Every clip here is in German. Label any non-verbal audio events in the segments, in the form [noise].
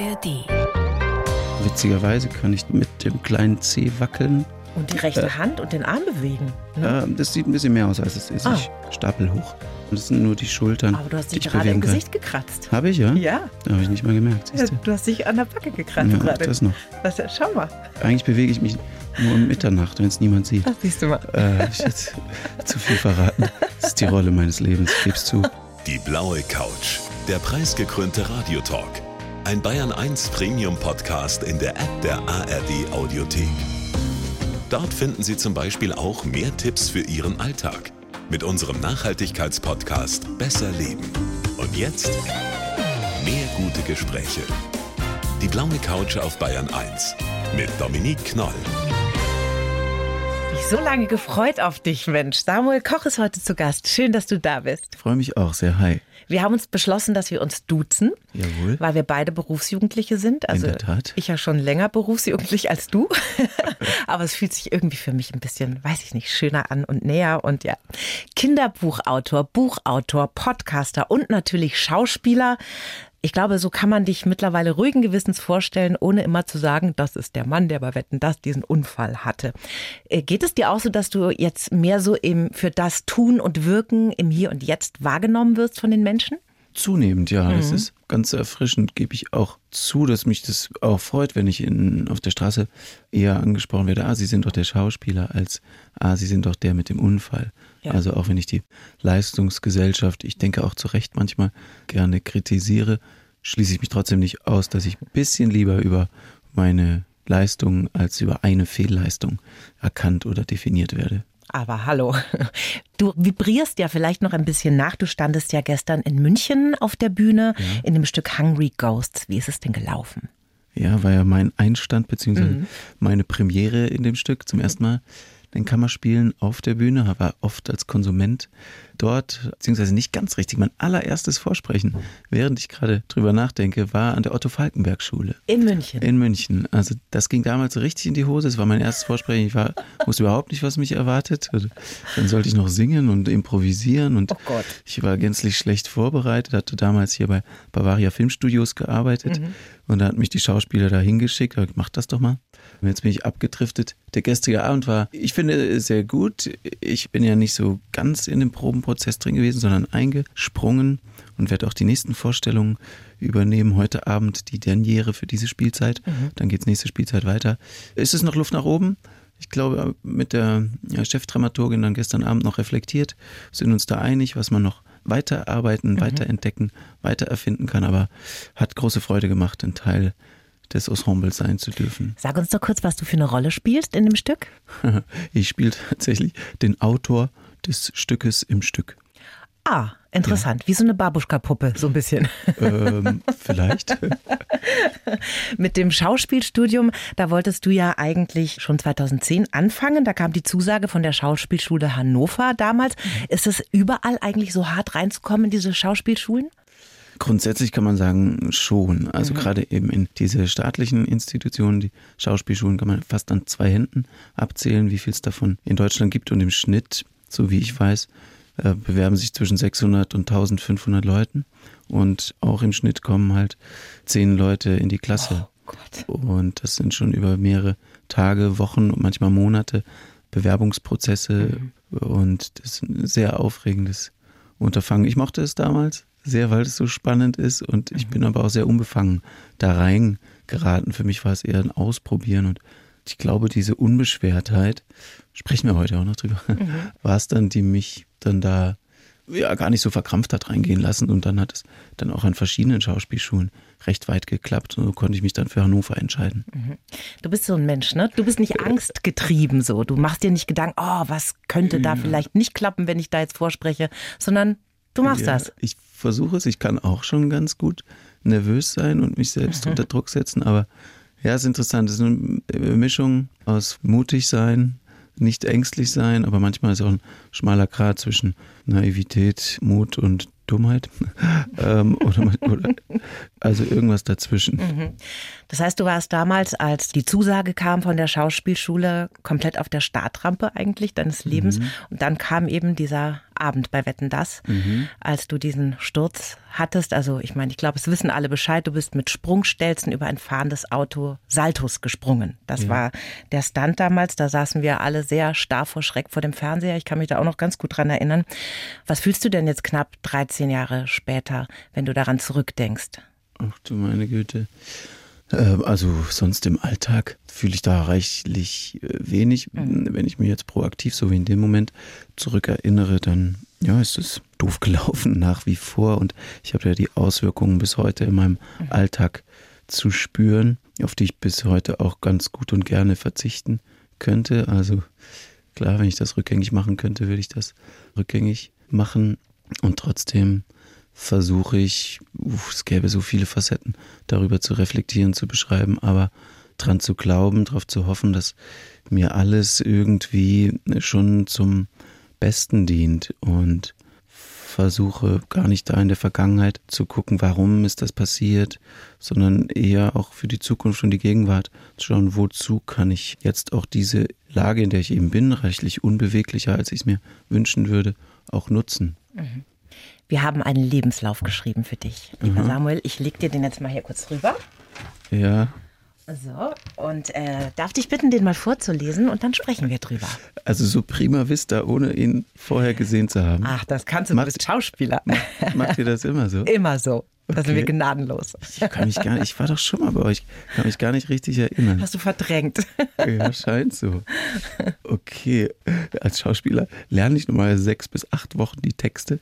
ARD. Witzigerweise kann ich mit dem kleinen C wackeln. Und die rechte Hand und den Arm bewegen. Ne? Äh, das sieht ein bisschen mehr aus, als es ist. Ah. Ich stapel hoch. Und das sind nur die Schultern, Aber du hast dich ich gerade im bewegen kann. Gesicht gekratzt. Habe ich, ja? Ja, Habe ich nicht mal gemerkt. siehst du? hast dich an der Backe gekratzt Ja, gerade. das noch. Was, schau mal, Eigentlich bewege ich mich nur um Mitternacht, wenn es niemand sieht. das siehst du mal. Äh, hab ich jetzt [laughs] zu viel verraten. Das ist die Rolle meines Lebens, ich geb's zu. Die blaue Couch. Der preisgekrönte Radiotalk. Ein Bayern 1 Premium Podcast in der App der ARD Audiothek. Dort finden Sie zum Beispiel auch mehr Tipps für Ihren Alltag mit unserem Nachhaltigkeitspodcast Besser Leben. Und jetzt mehr gute Gespräche. Die blaue Couch auf Bayern 1 mit Dominique Knoll. Mich so lange gefreut auf dich, Mensch. Samuel Koch ist heute zu Gast. Schön, dass du da bist. Ich freue mich auch sehr. Hi. Wir haben uns beschlossen, dass wir uns duzen, Jawohl. weil wir beide Berufsjugendliche sind. Also der Tat. ich ja schon länger berufsjugendlich als du. [laughs] Aber es fühlt sich irgendwie für mich ein bisschen, weiß ich nicht, schöner an und näher. Und ja, Kinderbuchautor, Buchautor, Podcaster und natürlich Schauspieler. Ich glaube, so kann man dich mittlerweile ruhigen Gewissens vorstellen, ohne immer zu sagen, das ist der Mann, der bei Wetten das diesen Unfall hatte. Äh, Geht es dir auch so, dass du jetzt mehr so im, für das Tun und Wirken im Hier und Jetzt wahrgenommen wirst von den Menschen? Zunehmend, ja. Mhm. Das ist ganz erfrischend, gebe ich auch zu, dass mich das auch freut, wenn ich in, auf der Straße eher angesprochen werde, ah, Sie sind doch der Schauspieler, als ah, Sie sind doch der mit dem Unfall. Ja. Also auch wenn ich die Leistungsgesellschaft, ich denke auch zu Recht manchmal gerne kritisiere, schließe ich mich trotzdem nicht aus, dass ich ein bisschen lieber über meine Leistung als über eine Fehlleistung erkannt oder definiert werde. Aber hallo, du vibrierst ja vielleicht noch ein bisschen nach. Du standest ja gestern in München auf der Bühne in dem Stück Hungry Ghosts. Wie ist es denn gelaufen? Ja, war ja mein Einstand beziehungsweise Mhm. meine Premiere in dem Stück zum ersten Mal. Den Kammerspielen auf der Bühne, war oft als Konsument dort, beziehungsweise nicht ganz richtig. Mein allererstes Vorsprechen, während ich gerade drüber nachdenke, war an der Otto-Falkenberg-Schule In München. in München. Also das ging damals richtig in die Hose. Es war mein erstes Vorsprechen. Ich war, wusste überhaupt nicht, was mich erwartet. Also, Dann sollte ich noch singen und improvisieren und Oh Gott. ich war gänzlich schlecht vorbereitet, hatte damals hier bei Bavaria Filmstudios gearbeitet und da hat mich die Schauspieler da hingeschickt, gesagt, mach das doch mal. Und jetzt bin ich abgedriftet. Der gestrige Abend war, ich finde, sehr gut. Ich bin ja nicht so ganz in dem Probenprozess drin gewesen, sondern eingesprungen und werde auch die nächsten Vorstellungen übernehmen. Heute Abend die Derniere für diese Spielzeit. Dann geht's nächste Spielzeit weiter. Ist es noch Luft nach oben? Ich glaube, mit der ja, Chefdramaturgin dann gestern Abend noch reflektiert, sind uns da einig, was man noch weiterarbeiten, weiterentdecken, weiter erfinden kann, aber hat große Freude gemacht, ein Teil des Ensembles sein zu dürfen. Sag uns doch kurz, was du für eine Rolle spielst in dem Stück. [laughs] Ich spiele tatsächlich den Autor des Stückes im Stück. Ah, interessant. Wie so eine Babuschka-Puppe, so ein bisschen. Ähm, vielleicht. [laughs] Mit dem Schauspielstudium, da wolltest du ja eigentlich schon 2010 anfangen. Da kam die Zusage von der Schauspielschule Hannover damals. Ist es überall eigentlich so hart reinzukommen in diese Schauspielschulen? Grundsätzlich kann man sagen, schon. Also gerade eben in diese staatlichen Institutionen, die Schauspielschulen, kann man fast an zwei Händen abzählen, wie viel es davon in Deutschland gibt. Und im Schnitt, so wie ich weiß, äh, bewerben sich zwischen 600 und 1500 Leuten. Und auch im Schnitt kommen halt zehn Leute in die Klasse. Gott. Und das sind schon über mehrere Tage, Wochen und manchmal Monate Bewerbungsprozesse. Und das ist ein sehr aufregendes Unterfangen. Ich mochte es damals sehr, weil es so spannend ist. Und ich bin aber auch sehr unbefangen da reingeraten. Für mich war es eher ein Ausprobieren. Und ich glaube, diese Unbeschwertheit, sprechen wir heute auch noch drüber, war es dann, die mich dann da ja gar nicht so verkrampft hat reingehen lassen. Und dann hat es dann auch an verschiedenen Schauspielschulen recht weit geklappt. Und so konnte ich mich dann für Hannover entscheiden. Du bist so ein Mensch, ne? Du bist nicht angstgetrieben so. Du machst dir nicht Gedanken, oh, was könnte da vielleicht nicht klappen, wenn ich da jetzt vorspreche, sondern du machst Ja, das. Ich versuche es. Ich kann auch schon ganz gut nervös sein und mich selbst Mhm. [laughs] unter Druck setzen. Aber ja, es ist interessant. Es ist eine Mischung aus mutig sein, nicht ängstlich sein, aber manchmal ist auch ein schmaler Grat zwischen Naivität, Mut und Dummheit. [laughs] ähm, oder, oder, also irgendwas dazwischen. Mhm. Das heißt, du warst damals, als die Zusage kam von der Schauspielschule, komplett auf der Startrampe eigentlich deines Lebens. Und dann kam eben dieser Abend bei Wetten Das, mhm. als du diesen Sturz hattest. Also ich meine, ich glaube, es wissen alle Bescheid. Du bist mit Sprungstelzen über ein fahrendes Auto Saltos gesprungen. Das ja. war der Stunt damals. Da saßen wir alle sehr starr vor Schreck vor dem Fernseher. Ich kann mich da auch noch ganz gut dran erinnern. Was fühlst du denn jetzt knapp 13 Jahre später, wenn du daran zurückdenkst? Ach du meine Güte. Ähm, also sonst im Alltag fühle ich da reichlich äh, wenig. Mhm. Wenn ich mir jetzt proaktiv, so wie in dem Moment, zurückerinnere, dann ja, ist es doof [laughs] gelaufen nach wie vor und ich habe ja die Auswirkungen bis heute in meinem mhm. Alltag zu spüren, auf die ich bis heute auch ganz gut und gerne verzichten könnte. Also klar, wenn ich das rückgängig machen könnte, würde ich das rückgängig machen und trotzdem versuche ich, uff, es gäbe so viele Facetten, darüber zu reflektieren, zu beschreiben, aber dran zu glauben, darauf zu hoffen, dass mir alles irgendwie schon zum Besten dient und versuche gar nicht da in der Vergangenheit zu gucken, warum ist das passiert, sondern eher auch für die Zukunft und die Gegenwart zu schauen, wozu kann ich jetzt auch diese Lage, in der ich eben bin, reichlich unbeweglicher, als ich es mir wünschen würde, auch nutzen. Mhm. Wir haben einen Lebenslauf geschrieben für dich, lieber mhm. Samuel. Ich leg dir den jetzt mal hier kurz rüber. Ja. So, und äh, darf dich bitten, den mal vorzulesen und dann sprechen wir drüber. Also so prima vista, ohne ihn vorher gesehen zu haben. Ach, das kannst du, macht, du bist Schauspieler. Macht, macht ihr das immer so? [laughs] Immer so. Da okay. sind wir gnadenlos. Ich kann mich gar nicht, ich war doch schon mal bei euch, kann mich gar nicht richtig erinnern. Hast du verdrängt. Ja, scheint so. Okay, als Schauspieler lerne ich nochmal sechs bis acht Wochen die Texte.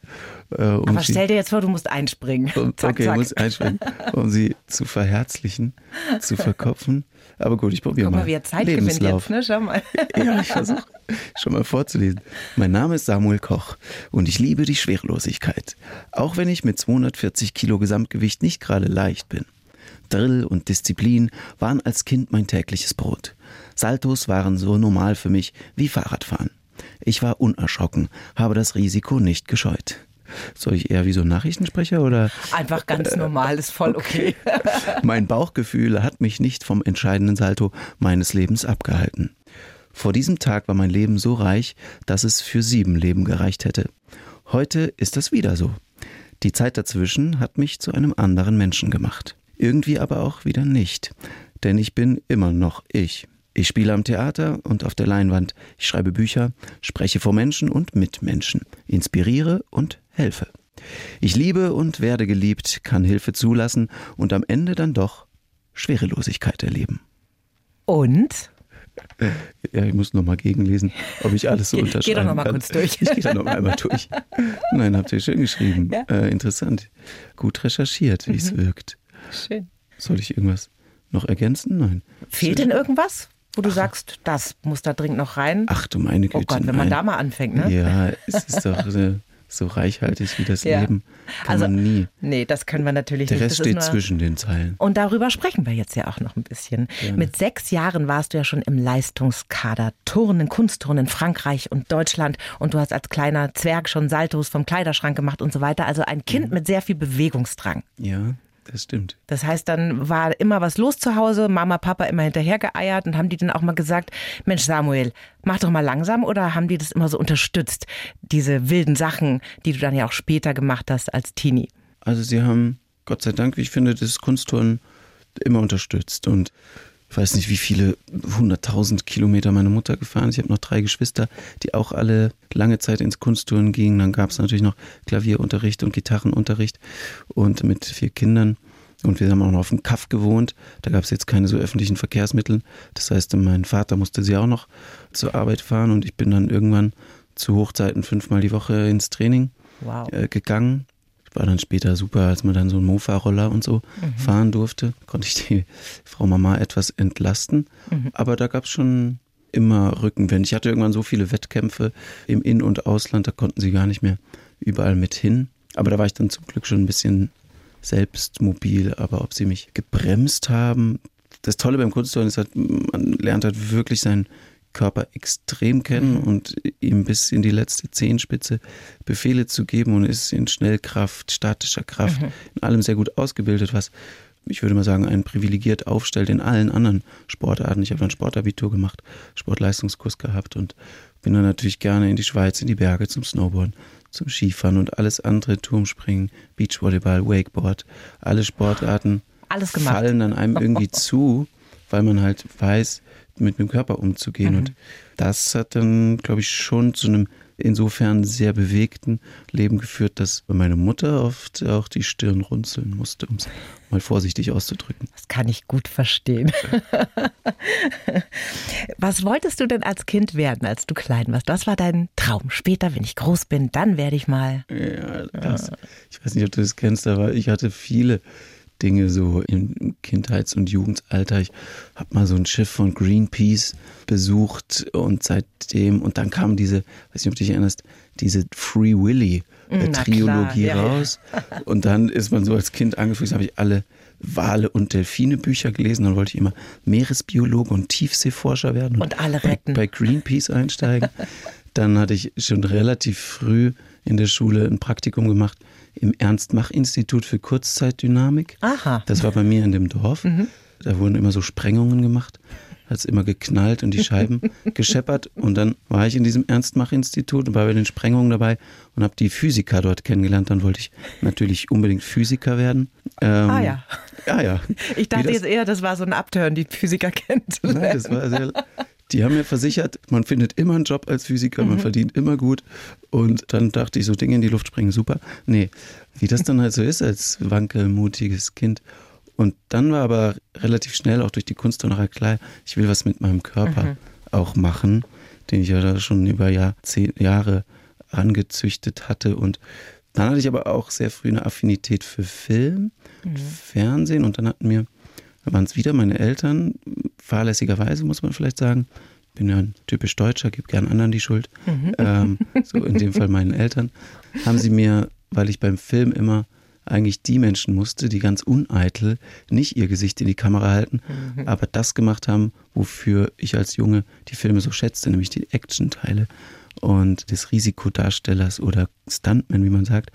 Äh, um Aber stell dir jetzt vor, du musst einspringen. Um, zack, okay, zack. muss einspringen, um sie zu verherzlichen, zu verkopfen. Aber gut, ich probiere mal. Guck mal, wie er Zeit gewinnt jetzt, ne? Schau mal. [laughs] Ja, ich versuche schon mal vorzulesen. Mein Name ist Samuel Koch und ich liebe die Schwerelosigkeit. Auch wenn ich mit 240 Kilo Gesamtgewicht nicht gerade leicht bin. Drill und Disziplin waren als Kind mein tägliches Brot. Saltos waren so normal für mich wie Fahrradfahren. Ich war unerschrocken, habe das Risiko nicht gescheut. Soll ich eher wie so ein Nachrichtensprecher oder? Einfach ganz äh, normal, ist voll okay. okay. [laughs] mein Bauchgefühl hat mich nicht vom entscheidenden Salto meines Lebens abgehalten. Vor diesem Tag war mein Leben so reich, dass es für sieben Leben gereicht hätte. Heute ist das wieder so. Die Zeit dazwischen hat mich zu einem anderen Menschen gemacht. Irgendwie aber auch wieder nicht. Denn ich bin immer noch ich. Ich spiele am Theater und auf der Leinwand. Ich schreibe Bücher, spreche vor Menschen und mit Menschen, inspiriere und helfe. Ich liebe und werde geliebt, kann Hilfe zulassen und am Ende dann doch Schwerelosigkeit erleben. Und? Ja, ich muss nochmal gegenlesen, ob ich alles so unterschreibe. Geh doch nochmal kurz durch. Ich gehe da nochmal einmal durch. Nein, habt ihr schön geschrieben. Ja. Äh, interessant. Gut recherchiert, wie es mhm. wirkt. Schön. Soll ich irgendwas noch ergänzen? Nein. Fehlt denn irgendwas? wo du Ach. sagst, das muss da dringend noch rein. Ach du meine Güte. Oh Gott, wenn man da mal anfängt, ne? Ja, es ist doch eine so reichhaltig wie das ja. Leben kann also, man nie. Nee, das können wir natürlich Der nicht. Der Rest steht nur, zwischen den Zeilen. Und darüber sprechen wir jetzt ja auch noch ein bisschen. Gerne. Mit sechs Jahren warst du ja schon im Leistungskader Turnen, Kunstturnen in Frankreich und Deutschland und du hast als kleiner Zwerg schon Saltos vom Kleiderschrank gemacht und so weiter. Also ein Kind mhm. mit sehr viel Bewegungsdrang. Ja. Das stimmt. Das heißt, dann war immer was los zu Hause, Mama, Papa immer hinterher geeiert und haben die dann auch mal gesagt, Mensch Samuel, mach doch mal langsam oder haben die das immer so unterstützt, diese wilden Sachen, die du dann ja auch später gemacht hast als Teenie? Also sie haben, Gott sei Dank, wie ich finde, das Kunstturnen immer unterstützt und ich weiß nicht, wie viele hunderttausend Kilometer meine Mutter gefahren ist. Ich habe noch drei Geschwister, die auch alle lange Zeit ins Kunsttouren gingen. Dann gab es natürlich noch Klavierunterricht und Gitarrenunterricht und mit vier Kindern. Und wir haben auch noch auf dem Kaff gewohnt. Da gab es jetzt keine so öffentlichen Verkehrsmittel. Das heißt, mein Vater musste sie auch noch zur Arbeit fahren und ich bin dann irgendwann zu Hochzeiten fünfmal die Woche ins Training wow. äh, gegangen war dann später super, als man dann so einen Mofa-Roller und so mhm. fahren durfte. Konnte ich die [laughs] Frau Mama etwas entlasten. Mhm. Aber da gab es schon immer Rückenwind. Ich hatte irgendwann so viele Wettkämpfe im In- und Ausland, da konnten sie gar nicht mehr überall mit hin. Aber da war ich dann zum Glück schon ein bisschen selbst mobil. Aber ob sie mich gebremst haben, das Tolle beim Kunstturnen ist halt, man lernt halt wirklich sein Körper extrem kennen mhm. und ihm bis in die letzte Zehenspitze Befehle zu geben und ist in Schnellkraft, statischer Kraft, mhm. in allem sehr gut ausgebildet, was ich würde mal sagen, einen privilegiert aufstellt in allen anderen Sportarten. Ich habe dann Sportabitur gemacht, Sportleistungskurs gehabt und bin dann natürlich gerne in die Schweiz, in die Berge zum Snowboarden, zum Skifahren und alles andere, Turmspringen, Beachvolleyball, Wakeboard, alle Sportarten alles gemacht. fallen dann einem irgendwie [laughs] zu, weil man halt weiß, mit dem Körper umzugehen. Mhm. Und das hat dann, glaube ich, schon zu einem insofern sehr bewegten Leben geführt, dass meine Mutter oft auch die Stirn runzeln musste, um es mal vorsichtig auszudrücken. Das kann ich gut verstehen. Was wolltest du denn als Kind werden, als du klein warst? Was war dein Traum? Später, wenn ich groß bin, dann werde ich mal. Ja, das, ich weiß nicht, ob du das kennst, aber ich hatte viele Dinge so im Kindheits- und Jugendalter. Ich habe mal so ein Schiff von Greenpeace besucht und seitdem, und dann kam diese, weiß nicht, ob du dich erinnerst, diese Free Willy äh, Trilogie klar, ja, raus. Und dann ist man so als Kind angefangen, habe ich alle Wale und Delfine Bücher gelesen. Dann wollte ich immer Meeresbiologe und Tiefseeforscher werden. Und alle bei, retten. bei Greenpeace einsteigen. [laughs] Dann hatte ich schon relativ früh in der Schule ein Praktikum gemacht im Ernst-Mach-Institut für Kurzzeitdynamik. Aha. Das war bei mir in dem Dorf. Mhm. Da wurden immer so Sprengungen gemacht. Hat es immer geknallt und die Scheiben [laughs] gescheppert. Und dann war ich in diesem Ernst-Mach-Institut und war bei den Sprengungen dabei und habe die Physiker dort kennengelernt. Dann wollte ich natürlich unbedingt Physiker werden. Ähm, Ah ja. Ja, ja. Ich dachte jetzt eher, das war so ein Abtören, die Physiker kennt. Nein, das war sehr, die haben mir versichert, man findet immer einen Job als Physiker, man verdient immer gut. Und dann dachte ich, so Dinge in die Luft springen, super. Nee, wie das dann halt so ist als wankelmutiges Kind. Und dann war aber relativ schnell auch durch die Kunstturnerei klar, ich will was mit meinem Körper auch machen, den ich ja da schon über Jahrzehn, Jahre angezüchtet hatte. Und dann hatte ich aber auch sehr früh eine Affinität für Film, Fernsehen und dann hatten mir waren es wieder meine Eltern, fahrlässigerweise muss man vielleicht sagen. Bin ja ein typisch Deutscher, gebe gern anderen die Schuld. Ähm, [laughs] so in dem Fall meinen Eltern. Haben sie mir, weil ich beim Film immer eigentlich die Menschen musste, die ganz uneitel nicht ihr Gesicht in die Kamera halten, aber das gemacht haben, wofür ich als Junge die Filme so schätzte, nämlich die Action-Teile und des Risikodarstellers oder Stuntman, wie man sagt.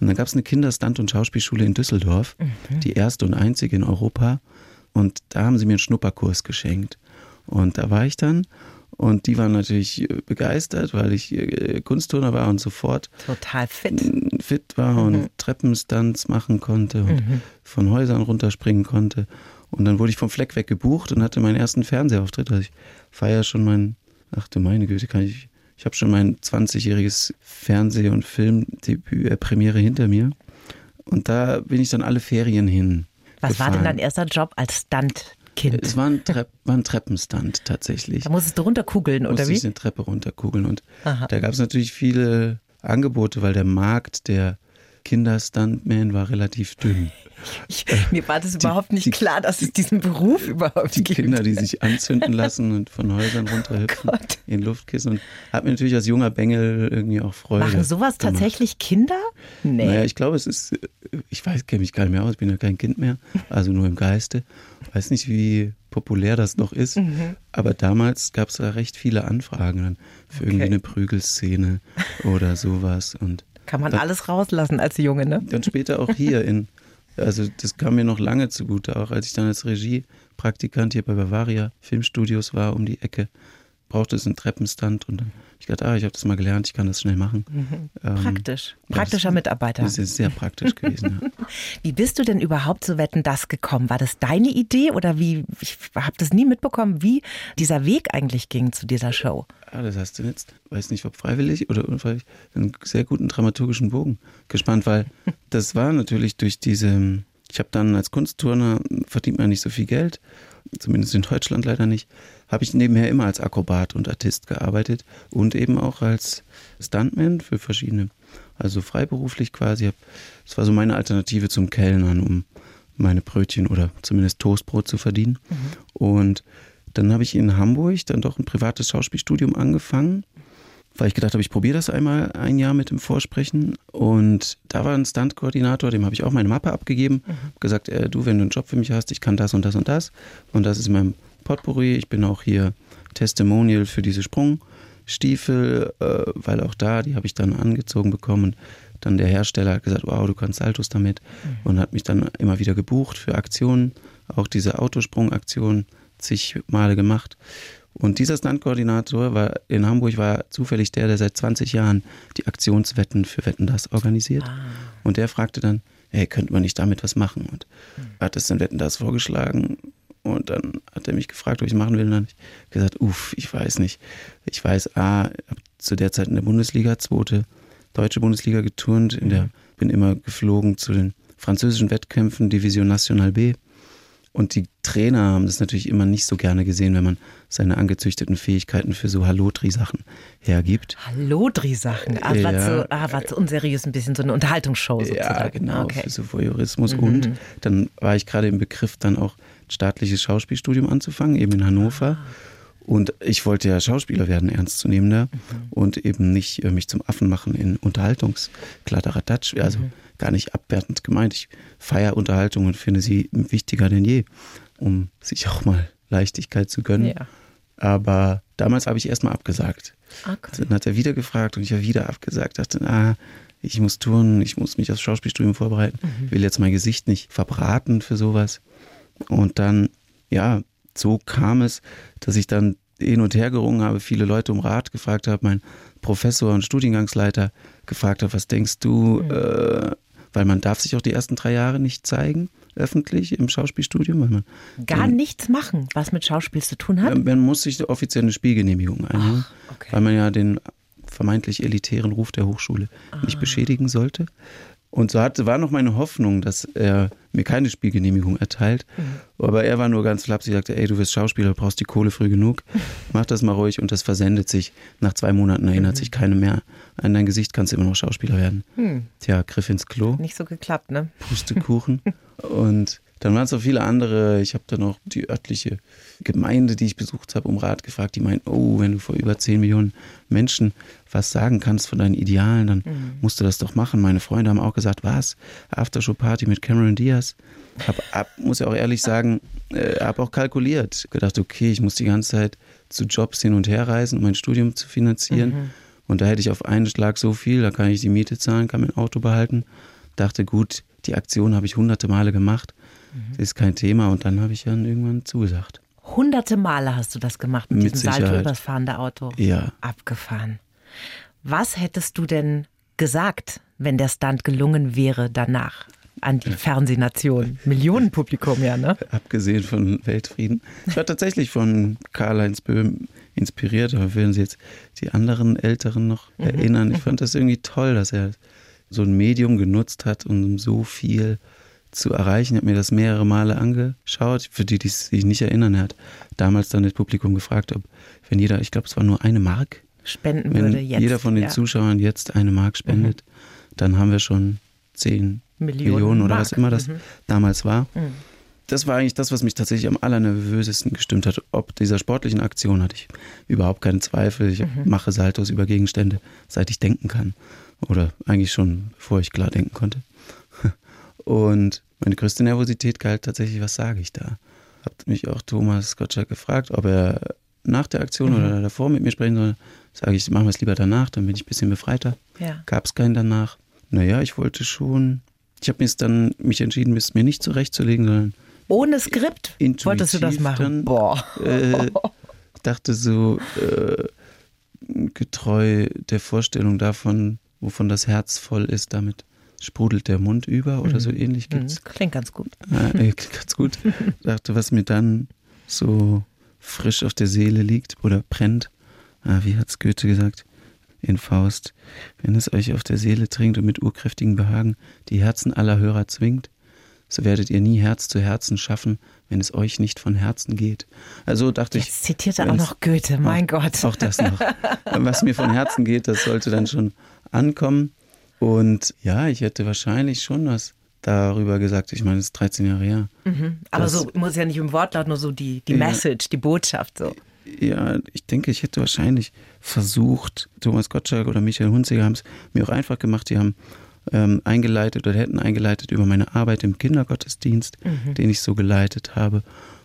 Und dann gab es eine Kinder-Stunt- und Schauspielschule in Düsseldorf, die erste und einzige in Europa. Und da haben sie mir einen Schnupperkurs geschenkt. Und da war ich dann. Und die waren natürlich äh, begeistert, weil ich äh, Kunstturner war und sofort Total fit. fit war und Treppenstunts machen konnte und von Häusern runterspringen konnte. Und dann wurde ich vom Fleck weg gebucht und hatte meinen ersten Fernsehauftritt. Also ich feiere schon mein, ach du meine Güte, kann ich, ich habe schon mein 20-jähriges Fernseh- und Filmdebüt, äh, Premiere hinter mir. Und da bin ich dann alle Ferien hin. Was war denn dein erster Job als Stuntkind? Es war ein, Trepp, war ein Treppenstunt tatsächlich. Da musstest du runterkugeln, oder musste ich wie? eine Treppe runterkugeln. Und Aha. da gab es natürlich viele Angebote, weil der Markt der Kinderstuntman war relativ dünn. Ich, mir war das überhaupt nicht die- klar, dass es diesen Beruf überhaupt Die gibt. Kinder, die sich anzünden [laughs] lassen und von Häusern runterhüpfen Oh in Luftkissen. Und hat mir natürlich als junger Bengel irgendwie auch Freude. Machen sowas gemacht. tatsächlich Kinder? Nee. Naja, ich glaube, es ist, ich weiß, kenne mich gar nicht mehr aus, ich bin ja kein Kind mehr, also nur im Geiste. Weiß nicht, wie populär das noch ist, Mhm. aber damals gab es da recht viele Anfragen dann für irgendwie Okay. eine Prügelszene oder sowas. Und Kann man alles rauslassen als Junge, ne? dann später auch hier in, also das kam mir noch lange zugute, auch als ich dann als Regiepraktikant hier bei Bavaria Filmstudios war um die Ecke, brauchte es einen Treppenstand und dann ich gedacht, ah, ich habe das mal gelernt, ich kann das schnell machen. Ähm, Praktisch. das- Praktischer Mitarbeiter. Das ist sehr praktisch gewesen, ja. [laughs] Wie bist du denn überhaupt zu Wetten das gekommen? War das deine Idee oder wie? Ich habe das nie mitbekommen, wie dieser Weg eigentlich ging zu dieser Show. Ah, das hast du jetzt, weiß nicht, ob freiwillig oder unfreiwillig, einen sehr guten dramaturgischen Bogen gespannt, weil [laughs] das war natürlich durch diese, ich habe dann als Kunstturner, verdient man nicht so viel Geld, zumindest in Deutschland leider nicht, habe ich nebenher immer als Akrobat und Artist gearbeitet und eben auch als Stuntman für verschiedene, also freiberuflich quasi. Das war so meine Alternative zum Kellnern, um meine Brötchen oder zumindest Toastbrot zu verdienen. Und dann habe ich in Hamburg dann doch ein privates Schauspielstudium angefangen, weil ich gedacht habe, ich probiere das einmal ein Jahr mit dem Vorsprechen. Und da war ein Stuntkoordinator, dem habe ich auch meine Mappe abgegeben, hab gesagt, äh, du, wenn du einen Job für mich hast, ich kann das und das und das. Und das ist in meinem Potpourri. Ich bin auch hier Testimonial für diese Sprungstiefel, äh, weil auch da, die habe ich dann angezogen bekommen. Und dann der Hersteller hat gesagt, wow, du kannst Saltos damit. Und hat mich dann immer wieder gebucht für Aktionen, auch diese Autosprungaktion zig Male gemacht. Und dieser Stuntkoordinator war in Hamburg war zufällig der, der seit 20 Jahren die Aktionswetten für Wetten das organisiert. Ah. Und der fragte dann, hey, könnte man nicht damit was machen? Und mhm. hat es dann Wetten das vorgeschlagen. Und dann hat er mich gefragt, ob ich es machen will. Und dann habe ich gesagt, uff, ich weiß nicht. Ich weiß, ah, habe zu der Zeit in der Bundesliga, zweite deutsche Bundesliga geturnt, in der bin immer geflogen zu den französischen Wettkämpfen Division National B. Und die Trainer haben das natürlich immer nicht so gerne gesehen, wenn man seine angezüchteten Fähigkeiten für so Hallodri-Sachen hergibt. Hallodri-Sachen? Ah, ja. so, ah, war so unseriös ein bisschen so eine Unterhaltungsshow sozusagen. Ja, genau, okay. für so Voyeurismus. Mhm. Und dann war ich gerade im Begriff, dann auch staatliches Schauspielstudium anzufangen, eben in Hannover. Ah. Und ich wollte ja Schauspieler werden, ernstzunehmender, mhm. und eben nicht äh, mich zum Affen machen in Unterhaltungskladderadatsch. Also mhm. gar nicht abwertend gemeint. Ich feiere Unterhaltung und finde sie wichtiger denn je, um sich auch mal Leichtigkeit zu gönnen. Ja. Aber damals habe ich erstmal abgesagt. Okay. Dann hat er wieder gefragt und ich habe wieder abgesagt. Dachte, ah, ich muss tun, ich muss mich aufs Schauspielstudium vorbereiten, mhm. will jetzt mein Gesicht nicht verbraten für sowas. Und dann, ja, so kam es, dass ich dann hin und her gerungen habe, viele Leute um Rat gefragt habe, mein Professor und Studiengangsleiter gefragt habe, was denkst du, mhm. äh, weil man darf sich auch die ersten drei Jahre nicht zeigen, öffentlich im Schauspielstudium. Weil man Gar den, nichts machen, was mit Schauspiel zu tun hat? Man muss sich offiziell eine Spielgenehmigung einholen, okay. weil man ja den vermeintlich elitären Ruf der Hochschule ah. nicht beschädigen sollte. Und so hatte, war noch meine Hoffnung, dass er mir keine Spielgenehmigung erteilt. Mhm. Aber er war nur ganz flapsig, sagte, ey, du wirst Schauspieler, brauchst die Kohle früh genug, [laughs] mach das mal ruhig und das versendet sich. Nach zwei Monaten erinnert mhm. sich keine mehr an dein Gesicht, kannst du immer noch Schauspieler werden. Mhm. Tja, Griff ins Klo. Nicht so geklappt, ne? Pustekuchen. [laughs] und dann waren es auch viele andere. Ich habe dann auch die örtliche Gemeinde, die ich besucht habe, um Rat gefragt. Die meinten, oh, wenn du vor über 10 Millionen Menschen was sagen kannst von deinen Idealen, dann mhm. musst du das doch machen. Meine Freunde haben auch gesagt, was? Aftershow-Party mit Cameron Diaz? Hab, hab, muss ja auch ehrlich sagen, äh, habe auch kalkuliert. Gedacht, okay, ich muss die ganze Zeit zu Jobs hin und her reisen, um mein Studium zu finanzieren. Mhm. Und da hätte ich auf einen Schlag so viel, da kann ich die Miete zahlen, kann mein Auto behalten. Dachte, gut, die Aktion habe ich hunderte Male gemacht Mhm. Ist kein Thema. Und dann habe ich dann irgendwann zugesagt. Hunderte Male hast du das gemacht mit, mit diesem Sicherheit. Salto übers fahrende Auto. Ja. Abgefahren. Was hättest du denn gesagt, wenn der Stunt gelungen wäre danach? An die Fernsehnation. Millionenpublikum, ja, ne? [laughs] Abgesehen von Weltfrieden. Ich war tatsächlich von Karl-Heinz Böhm inspiriert, aber würden Sie jetzt die anderen Älteren noch mhm. erinnern? Ich fand das irgendwie toll, dass er so ein Medium genutzt hat, um so viel zu erreichen. Ich habe mir das mehrere Male angeschaut. Für die, die sich nicht erinnern, er hat damals dann das Publikum gefragt, ob, wenn jeder, ich glaube, es war nur eine Mark, spenden wenn würde jetzt. jeder von den ja. Zuschauern jetzt eine Mark spendet, mhm. dann haben wir schon 10 Millionen, Millionen oder Mark. was immer das mhm. damals war. Mhm. Das war eigentlich das, was mich tatsächlich am allernervösesten gestimmt hat. Ob dieser sportlichen Aktion hatte ich überhaupt keinen Zweifel. Ich mhm. mache Saltos über Gegenstände, seit ich denken kann. Oder eigentlich schon, bevor ich klar denken konnte. [laughs] Und meine größte Nervosität galt tatsächlich, was sage ich da? Hat mich auch Thomas Gottschalk gefragt, ob er nach der Aktion mhm. oder davor mit mir sprechen soll. Sage ich, machen wir es lieber danach, dann bin ich ein bisschen befreiter. Ja. Gab es keinen danach. Naja, ich wollte schon, ich habe mir dann mich entschieden, es mir nicht zurechtzulegen, sondern ohne Skript wolltest du das machen? Dann, Boah. Äh, dachte so äh, getreu der Vorstellung davon, wovon das Herz voll ist, damit sprudelt der Mund über oder mhm. so ähnlich mhm. gibt's. Klingt ganz gut. [laughs] Äh, klingt ganz gut. dachte, was mir dann so frisch auf der Seele liegt oder brennt. Ah, wie hat's Goethe gesagt? In Faust. Wenn es euch auf der Seele trinkt und mit urkräftigen Behagen die Herzen aller Hörer zwingt, so werdet ihr nie Herz zu Herzen schaffen, wenn es euch nicht von Herzen geht. Also dachte Jetzt ich. zitiert er auch noch Goethe, mein auch, Gott. Auch das noch. Was mir von Herzen geht, das sollte dann schon ankommen. Und ja, ich hätte wahrscheinlich schon was darüber gesagt. Ich meine, es ist 13 Jahre her. Mhm. Aber so muss ja nicht im Wortlaut, nur so die, die ja, Message, die Botschaft so. Ja, ich denke, ich hätte wahrscheinlich versucht, Thomas Gottschalk oder Michael Hunziger haben es mir auch einfach gemacht. Die haben ähm, eingeleitet oder hätten eingeleitet über meine Arbeit im Kindergottesdienst, mhm. den ich so geleitet habe.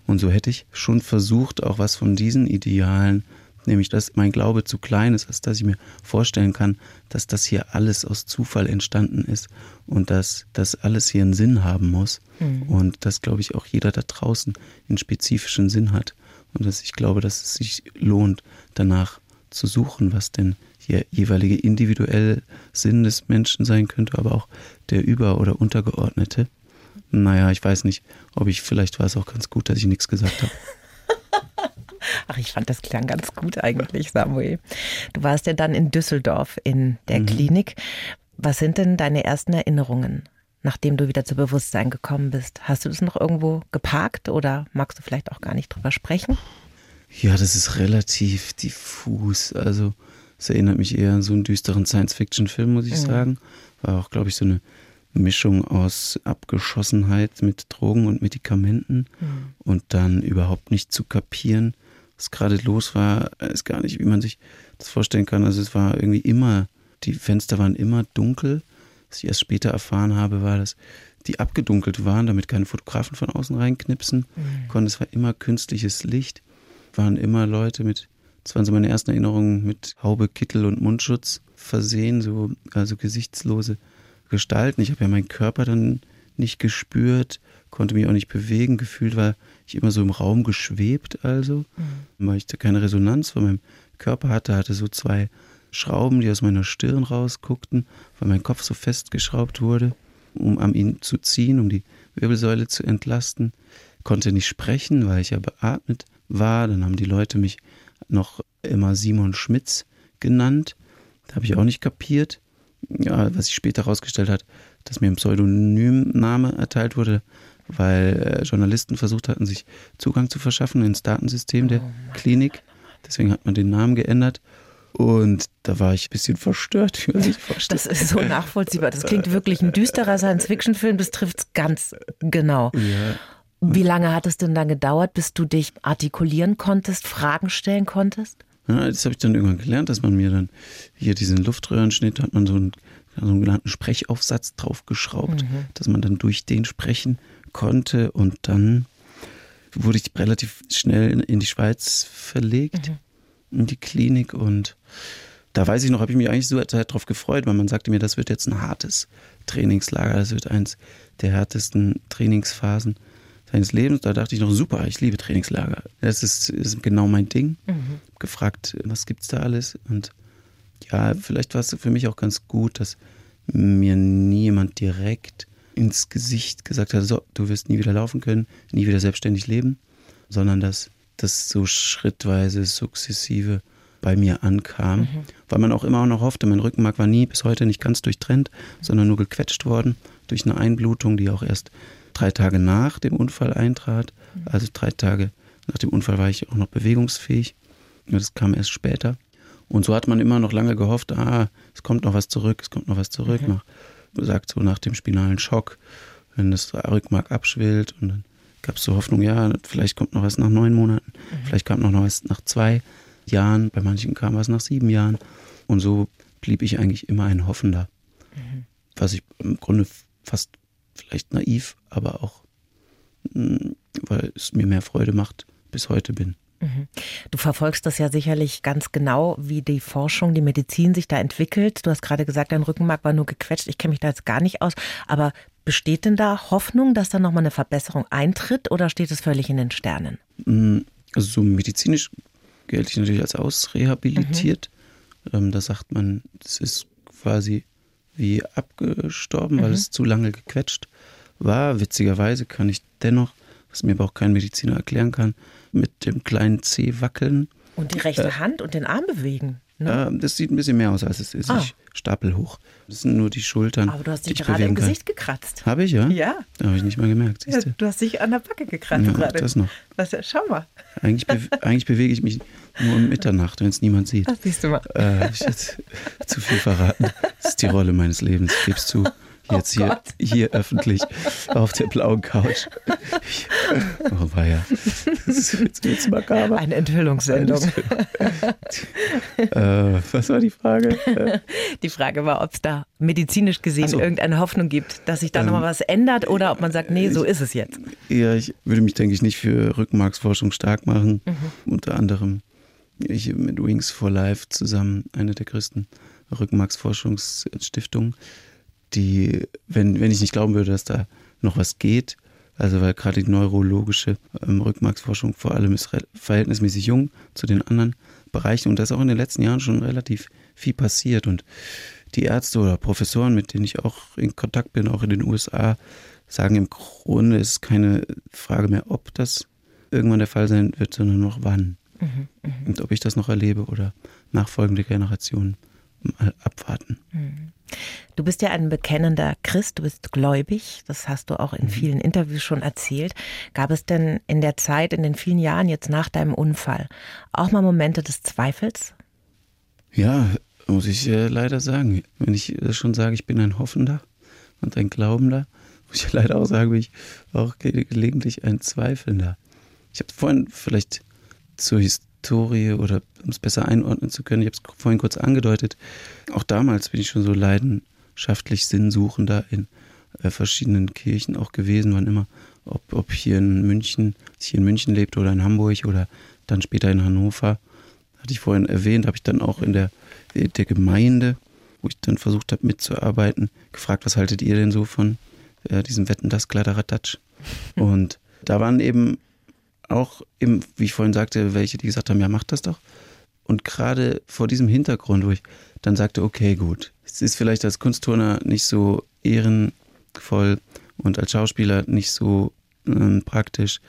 Und so hätte ich schon versucht, auch was von diesen Idealen nämlich dass mein Glaube zu klein ist, als dass ich mir vorstellen kann, dass das hier alles aus Zufall entstanden ist und dass das alles hier einen Sinn haben muss mhm. und dass, glaube ich, auch jeder da draußen einen spezifischen Sinn hat und dass ich glaube, dass es sich lohnt, danach zu suchen, was denn der jeweilige individuelle Sinn des Menschen sein könnte, aber auch der über- oder untergeordnete. Naja, ich weiß nicht, ob ich, vielleicht war es auch ganz gut, dass ich nichts gesagt habe. [laughs] Ach, ich fand das klang ganz gut eigentlich, Samuel. Du warst ja dann in Düsseldorf in der mhm. Klinik. Was sind denn deine ersten Erinnerungen, nachdem du wieder zu Bewusstsein gekommen bist? Hast du das noch irgendwo geparkt oder magst du vielleicht auch gar nicht drüber sprechen? Ja, das ist relativ diffus. Also es erinnert mich eher an so einen düsteren Science-Fiction-Film, muss ich mhm. sagen. War auch, glaube ich, so eine Mischung aus Abgeschossenheit mit Drogen und Medikamenten mhm. und dann überhaupt nicht zu kapieren, was gerade los war, ist gar nicht, wie man sich das vorstellen kann. Also es war irgendwie immer, die Fenster waren immer dunkel. Was ich erst später erfahren habe, war, dass die abgedunkelt waren, damit keine Fotografen von außen reinknipsen mhm. konnten. Es war immer künstliches Licht, waren immer Leute mit das waren so meine ersten Erinnerungen mit Haube, Kittel und Mundschutz versehen, so also gesichtslose Gestalten. Ich habe ja meinen Körper dann nicht gespürt, konnte mich auch nicht bewegen. Gefühlt war ich immer so im Raum geschwebt, also, mhm. weil ich da keine Resonanz von meinem Körper hatte, hatte so zwei Schrauben, die aus meiner Stirn rausguckten, weil mein Kopf so festgeschraubt wurde, um an ihn zu ziehen, um die Wirbelsäule zu entlasten. Konnte nicht sprechen, weil ich ja beatmet war. Dann haben die Leute mich noch immer Simon Schmitz genannt. Da habe ich auch nicht kapiert. Ja, was sich später herausgestellt hat, dass mir ein Pseudonymname erteilt wurde, weil äh, Journalisten versucht hatten, sich Zugang zu verschaffen ins Datensystem der oh Klinik. Deswegen hat man den Namen geändert. Und da war ich ein bisschen verstört, wie man sich vorstellt. Das ist so nachvollziehbar. Das klingt wirklich ein düsterer Science-Fiction-Film. Das trifft es ganz genau. Ja. Wie lange hat es denn dann gedauert, bis du dich artikulieren konntest, Fragen stellen konntest? Ja, das habe ich dann irgendwann gelernt, dass man mir dann hier diesen Luftröhrenschnitt hat man so einen, so einen genannten Sprechaufsatz draufgeschraubt, mhm. dass man dann durch den sprechen konnte und dann wurde ich relativ schnell in die Schweiz verlegt, mhm. In die Klinik und da weiß ich noch, habe ich mich eigentlich so darauf gefreut, weil man sagte mir, das wird jetzt ein hartes Trainingslager, das wird eins der härtesten Trainingsphasen seines Lebens. Da dachte ich noch, super, ich liebe Trainingslager. Das ist, ist genau mein Ding. Mhm. Gefragt, was gibt's da alles? Und ja, vielleicht war es für mich auch ganz gut, dass mir nie jemand direkt ins Gesicht gesagt hat, so, du wirst nie wieder laufen können, nie wieder selbstständig leben, sondern dass das so schrittweise, sukzessive bei mir ankam, mhm. weil man auch immer noch hoffte, mein Rückenmark war nie bis heute nicht ganz durchtrennt, sondern nur gequetscht worden durch eine Einblutung, die auch erst drei Tage nach dem Unfall eintrat. Also drei Tage nach dem Unfall war ich auch noch bewegungsfähig. Das kam erst später. Und so hat man immer noch lange gehofft, ah, es kommt noch was zurück, es kommt noch was zurück. Mhm. Nach, sagt so nach dem spinalen Schock, wenn das Rückmark abschwillt. Und dann gab es so Hoffnung, ja, vielleicht kommt noch was nach neun Monaten, mhm. vielleicht kommt noch was nach zwei Jahren, bei manchen kam was nach sieben Jahren. Und so blieb ich eigentlich immer ein Hoffender. Mhm. Was ich im Grunde fast vielleicht naiv, aber auch, mm, weil es mir mehr Freude macht, bis heute bin. Mhm. Du verfolgst das ja sicherlich ganz genau, wie die Forschung, die Medizin sich da entwickelt. Du hast gerade gesagt, dein Rückenmark war nur gequetscht. Ich kenne mich da jetzt gar nicht aus. Aber besteht denn da Hoffnung, dass da nochmal eine Verbesserung eintritt oder steht es völlig in den Sternen? Mm, also so medizinisch gelte ich natürlich als ausrehabilitiert. Mhm. Da sagt man, es ist quasi wie abgestorben, mhm. weil es zu lange gequetscht war. Witzigerweise kann ich dennoch, was mir aber auch kein Mediziner erklären kann, mit dem kleinen C wackeln. Und die rechte äh, Hand und den Arm bewegen. Ne? Das sieht ein bisschen mehr aus, als es ist. Ah. Ich stapel hoch. Das sind nur die Schultern. Aber du hast dich gerade im Gesicht gekratzt. Habe ich, ja? Ja. Habe ich nicht mal gemerkt. Ja, du hast dich an der Backe gekratzt ja, gerade. Das noch. Was, schau mal. Eigentlich, be [laughs] eigentlich bewege ich mich nur um Mitternacht, wenn es niemand sieht. Das siehst du mal. Äh, ich jetzt [laughs] zu viel verraten. Das ist die Rolle meines Lebens. Ich gebe zu. Oh jetzt oh hier, hier öffentlich auf der blauen Couch. Oh, war ja. Das ist jetzt, jetzt makaber. Eine Enthüllungssendung. äh, was war die Frage? Die Frage war, ob es da medizinisch gesehen so. irgendeine Hoffnung gibt, dass sich da ähm, nochmal was ändert oder ob man sagt, nee, so ist es jetzt. Ja, ich würde mich, denke ich, nicht für Rückenmarksforschung stark machen. Mhm. Unter anderem ich mit Wings for Life zusammen, eine der größten Rückenmarksforschungsstiftungen die, wenn, wenn ich nicht glauben würde, dass da noch was geht, Also weil gerade die neurologische ähm, Rückmarksforschung vor allem ist verhältnismäßig jung zu den anderen Bereichen und da ist auch in den letzten Jahren schon relativ viel passiert und die Ärzte oder Professoren, mit denen ich auch in Kontakt bin, auch in den USA, sagen im Grunde ist keine Frage mehr, ob das irgendwann der Fall sein wird, sondern noch wann. Mhm, mh. Und ob ich das noch erlebe oder nachfolgende Generationen mal abwarten. Mhm. Du bist ja ein bekennender Christ, du bist gläubig, das hast du auch in mhm. vielen Interviews schon erzählt. Gab es denn in der Zeit, in den vielen Jahren jetzt nach deinem Unfall, auch mal Momente des Zweifels? Ja, muss ich äh, leider sagen. Wenn ich äh, schon sage, ich bin ein Hoffender und ein Glaubender, muss ich [laughs] leider auch sagen, bin ich auch gelegentlich ein Zweifelnder. Ich habe vorhin vielleicht zur Historie oder um es besser einordnen zu können, ich habe es vorhin kurz angedeutet, auch damals bin ich schon so leidenschaftlich Sinnsuchender in äh, verschiedenen Kirchen auch gewesen, wann immer, ob, ob hier in München, ich hier in München lebte oder in Hamburg oder dann später in Hannover. Hatte ich vorhin erwähnt, habe ich dann auch in der, der Gemeinde, wo ich dann versucht habe mitzuarbeiten, gefragt, was haltet ihr denn so von äh, diesem Wetten, das Kladderadatsch? [laughs] Und da waren eben auch eben, wie ich vorhin sagte, welche, die gesagt haben, ja, mach das doch. Und gerade vor diesem Hintergrund, wo ich dann sagte, okay, gut, es ist vielleicht als Kunstturner nicht so ehrenvoll und als Schauspieler nicht so ähm, praktisch,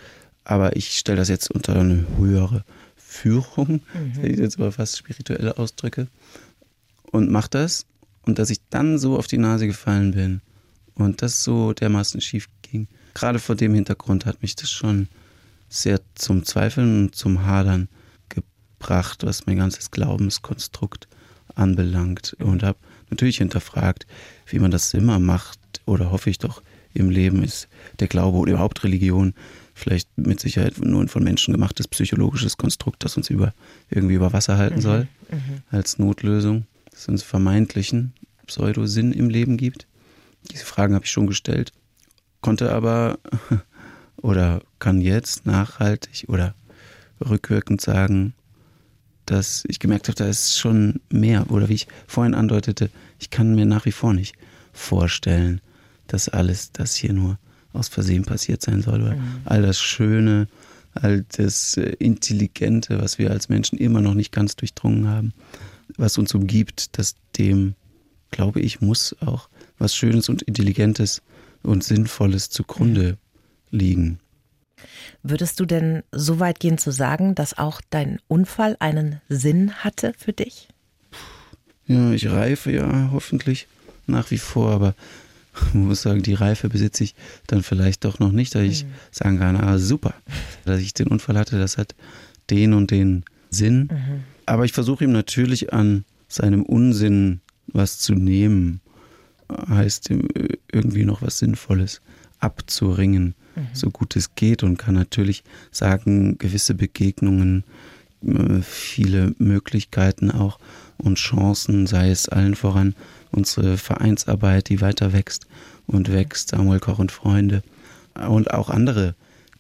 aber ich stelle das jetzt unter eine höhere Führung, [laughs] mhm. wenn ich jetzt aber fast spirituelle Ausdrücke, und mach das. Und dass ich dann so auf die Nase gefallen bin und das so dermaßen schief ging, gerade vor dem Hintergrund hat mich das schon sehr zum Zweifeln und zum Hadern gebracht, was mein ganzes Glaubenskonstrukt anbelangt. Und habe natürlich hinterfragt, wie man das immer macht, oder hoffe ich doch, im Leben ist der Glaube oder überhaupt Religion vielleicht mit Sicherheit nur ein von Menschen gemachtes psychologisches Konstrukt, das uns über, irgendwie über Wasser halten mhm. soll, mhm. als Notlösung, das uns vermeintlichen Pseudosinn im Leben gibt. Diese Fragen habe ich schon gestellt, konnte aber oder kann jetzt nachhaltig oder rückwirkend sagen, dass ich gemerkt habe, da ist schon mehr. Oder wie ich vorhin andeutete, ich kann mir nach wie vor nicht vorstellen, dass alles das hier nur aus Versehen passiert sein soll. Oder mhm. all das Schöne, all das äh, Intelligente, was wir als Menschen immer noch nicht ganz durchdrungen haben, was uns umgibt, dass dem, glaube ich, muss auch was Schönes und Intelligentes und Sinnvolles zugrunde liegen. Würdest du denn so weit gehen zu sagen, dass auch dein Unfall einen Sinn hatte für dich? Ja, ich reife ja hoffentlich nach wie vor, aber [laughs] man muss sagen, die Reife besitze ich dann vielleicht doch noch nicht, dass ich mhm. sagen kann, ah super, dass ich den Unfall hatte, das hat den und den Sinn. Mhm. Aber ich versuche ihm natürlich an seinem Unsinn was zu nehmen, heißt irgendwie noch was Sinnvolles abzuringen mhm. so gut es geht und kann natürlich sagen, gewisse Begegnungen, äh, viele Möglichkeiten auch und Chancen, sei es allen voran unsere Vereinsarbeit, die weiter wächst und wächst, Samuel Koch und Freunde und auch andere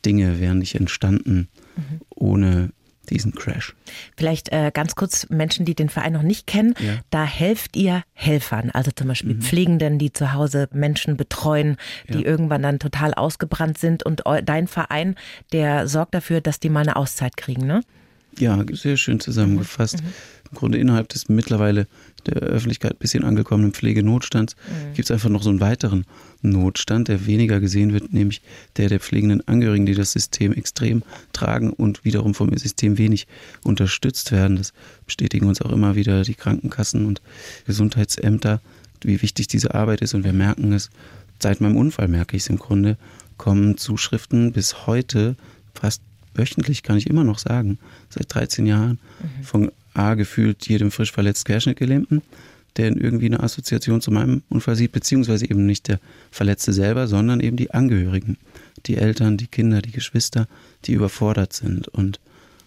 Dinge wären nicht entstanden mhm. ohne diesen Crash. Vielleicht äh, ganz kurz Menschen, die den Verein noch nicht kennen. Ja. Da helft ihr Helfern, also zum Beispiel mhm. Pflegenden, die zu Hause Menschen betreuen, die ja. irgendwann dann total ausgebrannt sind. Und dein Verein, der sorgt dafür, dass die mal eine Auszeit kriegen, ne? Ja, sehr schön zusammengefasst. Mhm. Im Grunde innerhalb des mittlerweile der Öffentlichkeit ein bisschen angekommenen Pflegenotstands mhm. gibt es einfach noch so einen weiteren Notstand, der weniger gesehen wird, nämlich der der pflegenden Angehörigen, die das System extrem tragen und wiederum vom System wenig unterstützt werden. Das bestätigen uns auch immer wieder die Krankenkassen und Gesundheitsämter, wie wichtig diese Arbeit ist. Und wir merken es, seit meinem Unfall merke ich es im Grunde, kommen Zuschriften bis heute fast wöchentlich, kann ich immer noch sagen, seit 13 Jahren, mhm. von A, gefühlt jedem frisch verletzt Querschnittgelähmten, der irgendwie eine Assoziation zu meinem Unfall sieht, beziehungsweise eben nicht der Verletzte selber, sondern eben die Angehörigen, die Eltern, die Kinder, die Geschwister, die überfordert sind. Und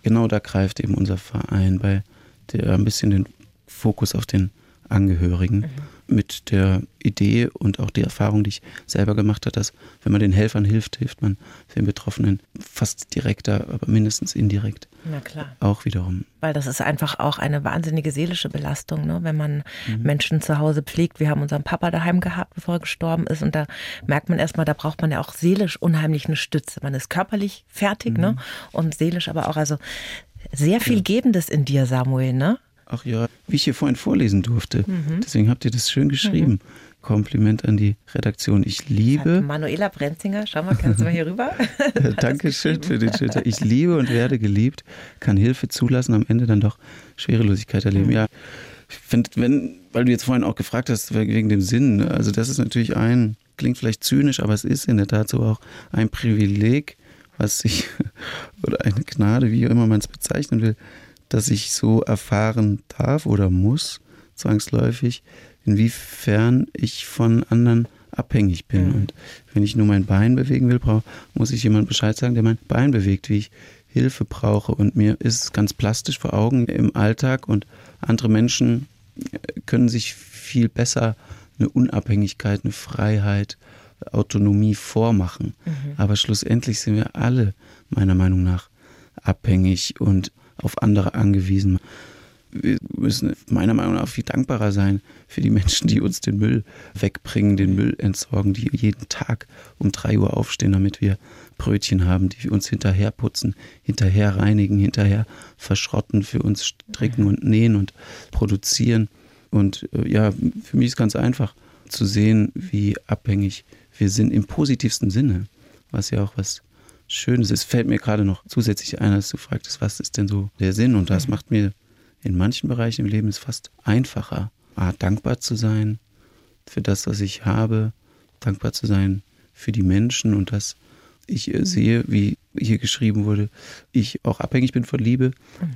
genau da greift eben unser Verein bei der ein bisschen den Fokus auf den Angehörigen. Mhm. Mit der Idee und auch die Erfahrung, die ich selber gemacht habe, dass wenn man den Helfern hilft, hilft man den Betroffenen fast direkter, aber mindestens indirekt. Na klar. Auch wiederum. Weil das ist einfach auch eine wahnsinnige seelische Belastung, ne? wenn man mhm. Menschen zu Hause pflegt. Wir haben unseren Papa daheim gehabt, bevor er gestorben ist. Und da merkt man erstmal, da braucht man ja auch seelisch unheimlich eine Stütze. Man ist körperlich fertig, ne? mhm. ne? Und seelisch aber auch. Also sehr viel ja. Gebendes in dir, Samuel, ne? Ach ja, wie ich hier vorhin vorlesen durfte. Mhm. Deswegen habt ihr das schön geschrieben. Mhm. Kompliment an die Redaktion. Ich liebe. Manuela Brenzinger, schau mal, kannst du mal hier rüber? [laughs] Dankeschön für den Schilder. Ich liebe und werde geliebt, kann Hilfe zulassen, am Ende dann doch Schwerelosigkeit erleben. Mhm. Ja, ich finde, wenn, weil du jetzt vorhin auch gefragt hast, wegen dem Sinn, also das ist natürlich ein, klingt vielleicht zynisch, aber es ist in der Tat so auch ein Privileg, was sich, [laughs] oder eine Gnade, wie auch immer man es bezeichnen will, dass ich so erfahren darf oder muss, zwangsläufig, inwiefern ich von anderen abhängig bin. Mhm. Und wenn ich nur mein Bein bewegen will, brauch, muss ich jemand Bescheid sagen, der mein Bein bewegt, wie ich Hilfe brauche. Und mir ist es ganz plastisch vor Augen im Alltag und andere Menschen können sich viel besser eine Unabhängigkeit, eine Freiheit, Autonomie vormachen. Mhm. Aber schlussendlich sind wir alle meiner Meinung nach abhängig und auf andere angewiesen. Wir müssen meiner Meinung nach viel dankbarer sein für die Menschen, die uns den Müll wegbringen, den Müll entsorgen, die jeden Tag um drei Uhr aufstehen, damit wir Brötchen haben, die uns hinterher putzen, hinterher reinigen, hinterher verschrotten, für uns stricken und nähen und produzieren. Und äh, ja, für mich ist ganz einfach zu sehen, wie abhängig wir sind im positivsten Sinne, was ja auch was Schönes. Es fällt mir gerade noch zusätzlich ein, als du fragtest, was ist denn so der Sinn? Und das mhm. macht mir in manchen Bereichen im Leben es fast einfacher, A, dankbar zu sein für das, was ich habe, dankbar zu sein für die Menschen und dass ich äh, sehe, wie hier geschrieben wurde, ich auch abhängig bin von Liebe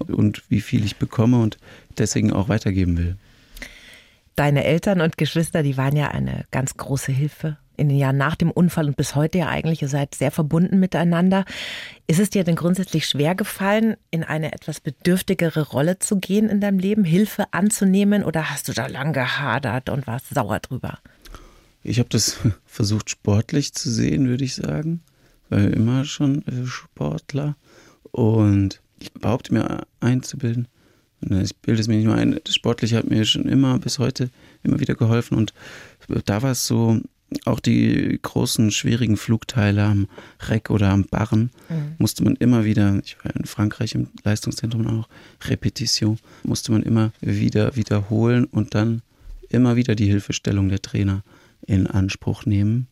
mhm. und wie viel ich bekomme und deswegen auch weitergeben will. Deine Eltern und Geschwister, die waren ja eine ganz große Hilfe in den Jahren nach dem Unfall und bis heute ja eigentlich, ihr seid sehr verbunden miteinander. Ist es dir denn grundsätzlich schwer gefallen, in eine etwas bedürftigere Rolle zu gehen in deinem Leben, Hilfe anzunehmen oder hast du da lang gehadert und warst sauer drüber? Ich habe das [laughs] versucht sportlich zu sehen, würde ich sagen. War immer schon äh, Sportler und ich behaupte mir einzubilden, ich bilde es mir nicht nur ein, das Sportliche hat mir schon immer bis heute immer wieder geholfen und da war es so, auch die großen, schwierigen Flugteile am Reck oder am Barren mhm. musste man immer wieder, ich war in Frankreich im Leistungszentrum auch, Repetition, musste man immer wieder wiederholen und dann immer wieder die Hilfestellung der Trainer in Anspruch nehmen.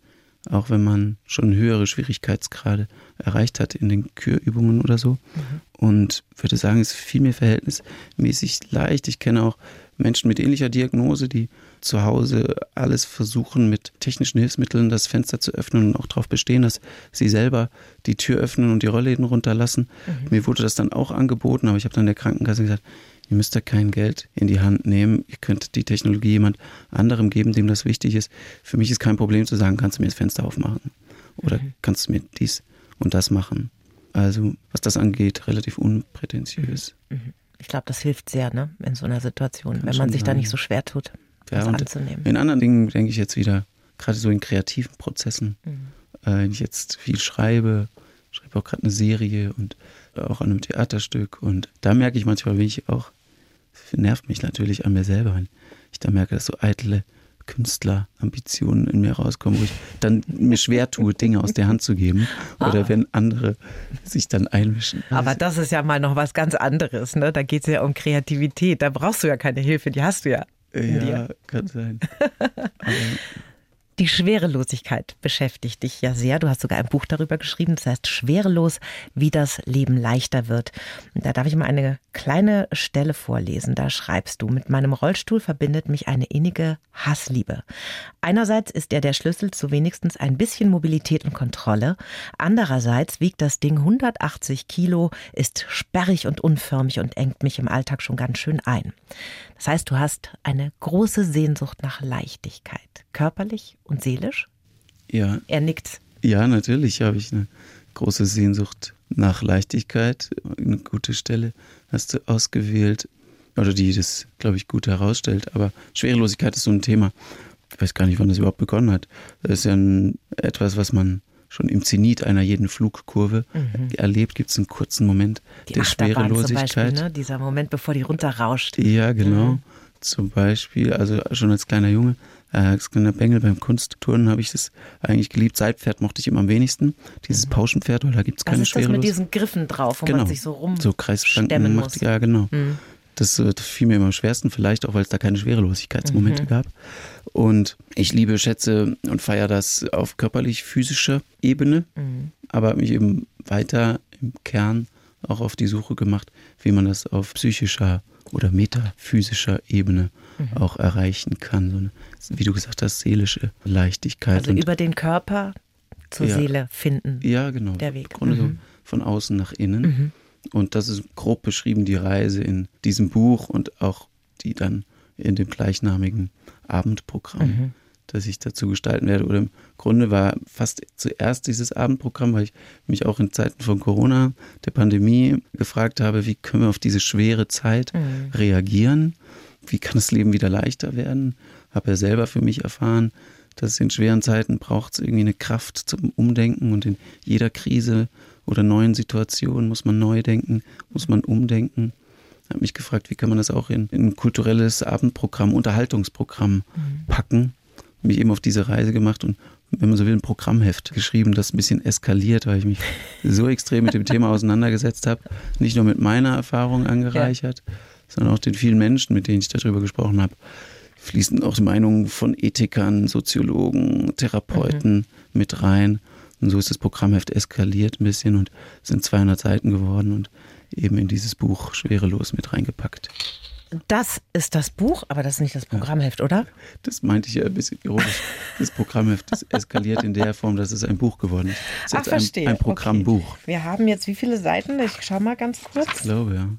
Auch wenn man schon höhere Schwierigkeitsgrade erreicht hat in den Kürübungen oder so. Mhm. Und würde sagen, es fiel mir verhältnismäßig leicht. Ich kenne auch Menschen mit ähnlicher Diagnose, die zu Hause alles versuchen, mit technischen Hilfsmitteln das Fenster zu öffnen und auch darauf bestehen, dass sie selber die Tür öffnen und die Rollläden runterlassen. Mhm. Mir wurde das dann auch angeboten, aber ich habe dann der Krankenkasse gesagt, ihr müsst da kein Geld in die Hand nehmen. Ihr könnt die Technologie jemand anderem geben, dem das wichtig ist. Für mich ist kein Problem zu sagen, kannst du mir das Fenster aufmachen? Oder mhm. kannst du mir dies und das machen? Also, was das angeht, relativ unprätentiös. Mhm. mhm. Ich glaube, das hilft sehr, ne, in so einer Situation, Kann wenn man sich sein. da nicht so schwer tut ja, das anzunehmen. In anderen Dingen denke ich jetzt wieder, gerade so in kreativen Prozessen, mhm. äh, wenn ich jetzt viel schreibe, schreibe auch gerade eine Serie und auch an einem Theaterstück und da merke ich manchmal, wie ich auch, nervt mich natürlich an mir selber, wenn ich da merke, dass so eitle Künstlerambitionen in mir rauskommen, wo ich dann mir schwer tue, Dinge aus der Hand zu geben oder ah. wenn andere sich dann einmischen. Aber das ist ja mal noch was ganz anderes, ne? Da geht es ja um Kreativität, da brauchst du ja keine Hilfe, die hast du ja. Ja, dir. kann sein. [laughs] Die Schwerelosigkeit beschäftigt dich ja sehr. Du hast sogar ein Buch darüber geschrieben, das heißt Schwerelos, wie das Leben leichter wird. Und da darf ich mal eine kleine Stelle vorlesen. Da schreibst du, mit meinem Rollstuhl verbindet mich eine innige Hassliebe. Einerseits ist er der Schlüssel zu wenigstens ein bisschen Mobilität und Kontrolle. Andererseits wiegt das Ding 180 Kilo, ist sperrig und unförmig und engt mich im Alltag schon ganz schön ein. Das heißt, du hast eine große Sehnsucht nach Leichtigkeit, körperlich und seelisch? Ja. Er nickt. Ja, natürlich habe ich eine große Sehnsucht nach Leichtigkeit. Eine gute Stelle hast du ausgewählt. oder die das, glaube ich, gut herausstellt. Aber Schwerelosigkeit ist so ein Thema. Ich weiß gar nicht, wann das überhaupt begonnen hat. Das ist ja ein, etwas, was man schon im Zenit einer jeden Flugkurve mhm. erlebt, gibt es einen kurzen Moment die der Achterbahn Schwerelosigkeit. Zum Beispiel, ne? Dieser Moment, bevor die runterrauscht. Ja, genau. Mhm. Zum Beispiel, also schon als kleiner Junge, äh, als kleiner Bengel beim Kunstturnen habe ich das eigentlich geliebt. Seitpferd mochte ich immer am wenigsten. Dieses Pauschenpferd, weil da gibt es keine Was ist das mit Schwerelosigkeit. diesen Griffen drauf, wo Genau. man sich so rum So Kreisschranken macht, muss. ja genau. Mhm. Das, äh, das fiel mir immer am schwersten, vielleicht auch, weil es da keine Schwerelosigkeitsmomente gab. Und ich liebe, schätze und feiere das auf körperlich-physischer Ebene, aber habe mich eben weiter im Kern auch auf die Suche gemacht, wie man das auf psychischer oder metaphysischer Ebene auch erreichen kann. So eine, wie du gesagt hast, seelische Leichtigkeit. Also und über den Körper zur Ja. Seele finden. ja, genau. Der Weg. Im Grunde so Mhm. von außen nach innen. Und das ist grob beschrieben, die Reise in diesem Buch und auch die dann in dem gleichnamigen Abendprogramm, Mhm. das ich dazu gestalten werde. Oder im Grunde war fast zuerst dieses Abendprogramm, weil ich mich auch in Zeiten von Corona, der Pandemie, gefragt habe, wie können wir auf diese schwere Zeit Mhm. reagieren? Wie kann das Leben wieder leichter werden? Habe ja selber für mich erfahren, dass es in schweren Zeiten braucht es irgendwie eine Kraft zum Umdenken und in jeder Krise oder neuen Situation muss man neu denken, muss man umdenken. Habe mich gefragt, wie kann man das auch in, in ein kulturelles Abendprogramm, Unterhaltungsprogramm packen. Mich eben auf diese Reise gemacht und wenn man so will, ein Programmheft geschrieben, das ein bisschen eskaliert, weil ich mich [laughs] so extrem mit dem Thema auseinandergesetzt habe. Nicht nur mit meiner Erfahrung angereichert, sondern auch den vielen Menschen, mit denen ich darüber gesprochen habe. Fließen auch die Meinungen von Ethikern, Soziologen, Therapeuten mit rein. Und so ist das Programmheft eskaliert ein bisschen und sind 200 Seiten geworden und eben in dieses Buch schwerelos mit reingepackt. Das ist das Buch, aber das ist nicht das Programmheft, oder? Das meinte ich ja ein bisschen ironisch. Das Programmheft ist eskaliert in der Form, dass es ein Buch geworden ist. Es ist Ach, jetzt ein, verstehe. ein Programmbuch. Okay. Wir haben jetzt wie viele Seiten? Ich schau mal ganz Ich kurz. glaube, ja.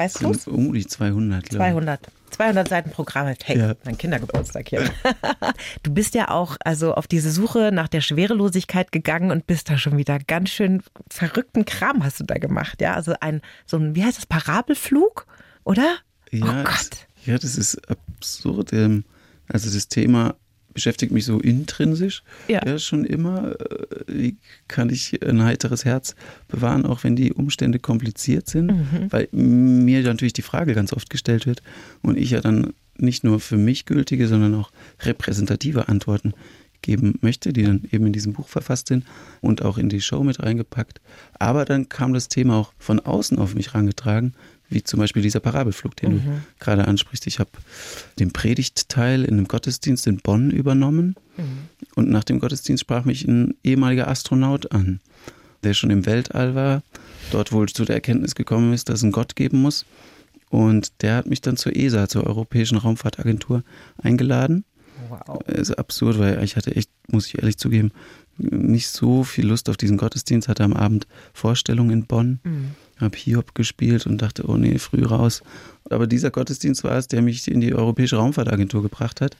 Weißt du? Um die 200, glaube ich. 200. 200 Seiten Programmheft. Hey, Ja. mein Kindergeburtstag hier. [laughs] du bist ja auch also auf diese Suche nach der Schwerelosigkeit gegangen und bist da schon wieder ganz schön verrückten Kram hast du da gemacht. Ja, also ein, so ein, wie heißt das, Parabelflug, oder? Ja, oh es- Gott. ja, das ist absurd. Ähm, Also das Thema beschäftigt mich so intrinsisch. Ja. schon immer. Äh, Wie kann ich ein heiteres Herz bewahren, auch wenn die Umstände kompliziert sind? Mhm. Weil mir natürlich die Frage ganz oft gestellt wird und ich ja dann nicht nur für mich gültige, sondern auch repräsentative Antworten geben möchte, die dann eben in diesem Buch verfasst sind und auch in die Show mit reingepackt. Aber dann kam das Thema auch von außen auf mich rangetragen, wie zum Beispiel dieser Parabelflug, den du gerade ansprichst. Ich habe den Predigtteil in einem Gottesdienst in Bonn übernommen und nach dem Gottesdienst sprach mich ein ehemaliger Astronaut an, der schon im Weltall war, dort wohl zu der Erkenntnis gekommen ist, dass es einen Gott geben muss. Und der hat mich dann zur ESA, zur Europäischen Raumfahrtagentur, eingeladen. Wow. ist absurd, weil ich hatte echt, muss ich ehrlich zugeben, nicht so viel Lust auf diesen Gottesdienst, hatte am Abend Vorstellung in Bonn, habe Hiob gespielt und dachte, oh nee, früh raus. Aber dieser Gottesdienst war es, der mich in die Europäische Raumfahrtagentur gebracht hat.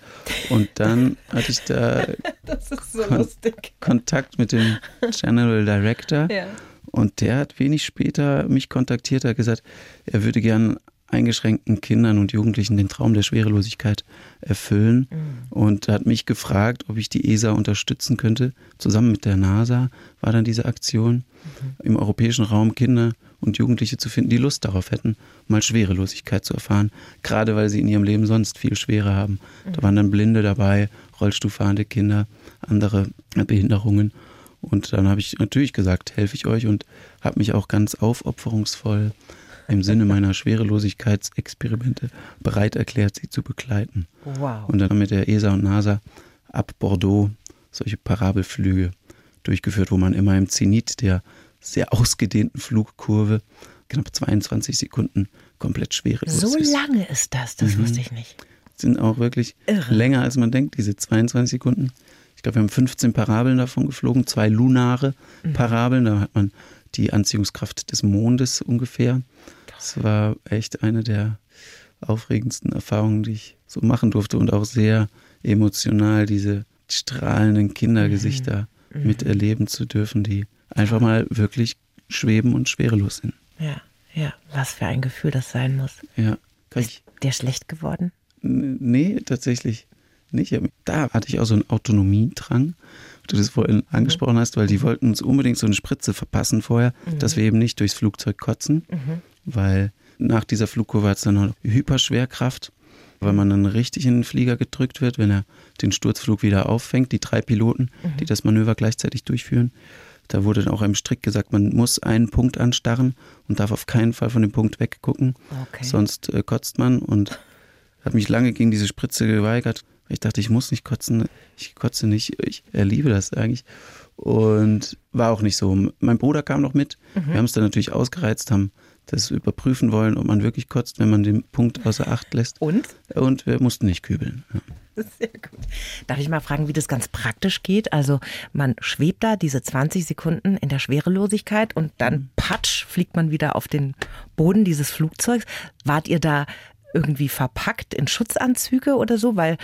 Und dann hatte ich da [laughs] so Kon- lustig. Kontakt mit dem General Director. Ja. Und der hat wenig später mich kontaktiert, hat gesagt, er würde gern eingeschränkten Kindern und Jugendlichen den Traum der Schwerelosigkeit erfüllen und hat mich gefragt, ob ich die ESA unterstützen könnte. Zusammen mit der NASA war dann diese Aktion im europäischen Raum Kinder und Jugendliche zu finden, die Lust darauf hätten, mal Schwerelosigkeit zu erfahren, gerade weil sie in ihrem Leben sonst viel schwerer haben. Da waren dann Blinde dabei, Rollstuhlfahrende Kinder, andere Behinderungen. Und dann habe ich natürlich gesagt, helfe ich euch und habe mich auch ganz aufopferungsvoll im Sinne [laughs] meiner Schwerelosigkeitsexperimente bereit erklärt, sie zu begleiten. Wow. Und dann mit der ESA und NASA ab Bordeaux solche Parabelflüge durchgeführt, wo man immer im Zenit der sehr ausgedehnten Flugkurve knapp 22 Sekunden komplett schwerelos So ist. lange ist das, das Mhm. wusste ich nicht. Sind auch wirklich Irre. länger als man denkt, diese 22 Sekunden. Ich glaube, wir haben 15 Parabeln davon geflogen, zwei lunare Mhm. Parabeln, da hat man die Anziehungskraft des Mondes ungefähr. Das war echt eine der aufregendsten Erfahrungen, die ich so machen durfte und auch sehr emotional, diese strahlenden Kindergesichter Mhm. miterleben zu dürfen, die einfach mal wirklich schweben und schwerelos sind. Ja, ja, was für ein Gefühl das sein muss. Ja, Kann Ist der schlecht geworden? Nee, tatsächlich nicht. Da hatte ich auch so einen Autonomiedrang, du das vorhin angesprochen hast, weil die wollten uns unbedingt so eine Spritze verpassen vorher, dass wir eben nicht durchs Flugzeug kotzen, weil nach dieser Flugkurve hat es dann noch Hyperschwerkraft, weil man dann richtig in den Flieger gedrückt wird, wenn er den Sturzflug wieder auffängt, die drei Piloten, die das Manöver gleichzeitig durchführen. Da wurde dann auch im Strick gesagt, man muss einen Punkt anstarren und darf auf keinen Fall von dem Punkt weggucken, Okay. sonst äh, kotzt man und habe mich lange gegen diese Spritze geweigert. Ich dachte, ich muss nicht kotzen, ich kotze nicht, ich äh, liebe das eigentlich. Und war auch nicht so. Mein Bruder kam noch mit. Wir haben es dann natürlich ausgereizt, haben das überprüfen wollen, ob man wirklich kotzt, wenn man den Punkt außer Acht lässt. Und? Und wir mussten nicht kübeln. Ja. [laughs] Sehr gut. Darf ich mal fragen, wie das ganz praktisch geht? Also man schwebt da diese 20 Sekunden in der Schwerelosigkeit und dann patsch fliegt man wieder auf den Boden dieses Flugzeugs. Wart ihr da irgendwie verpackt in Schutzanzüge oder so? Weil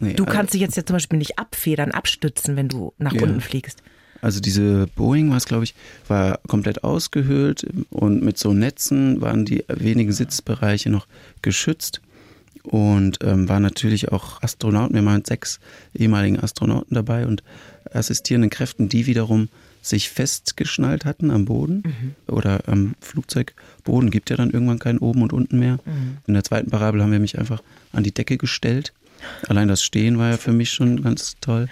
Nee, du also- kannst dich jetzt ja zum Beispiel nicht abfedern, abstützen, wenn du nach Ja. unten fliegst. Also diese Boeing war es, glaube ich, war komplett ausgehöhlt und mit so Netzen waren die wenigen Sitzbereiche noch geschützt und ähm, waren natürlich auch Astronauten. Wir waren sechs ehemaligen Astronauten dabei und assistierenden Kräften, die wiederum sich festgeschnallt hatten am Boden oder am Flugzeugboden. Gibt ja dann irgendwann kein oben und unten mehr. In der zweiten Parabel haben wir mich einfach an die Decke gestellt. Allein das Stehen war ja für mich schon ganz toll.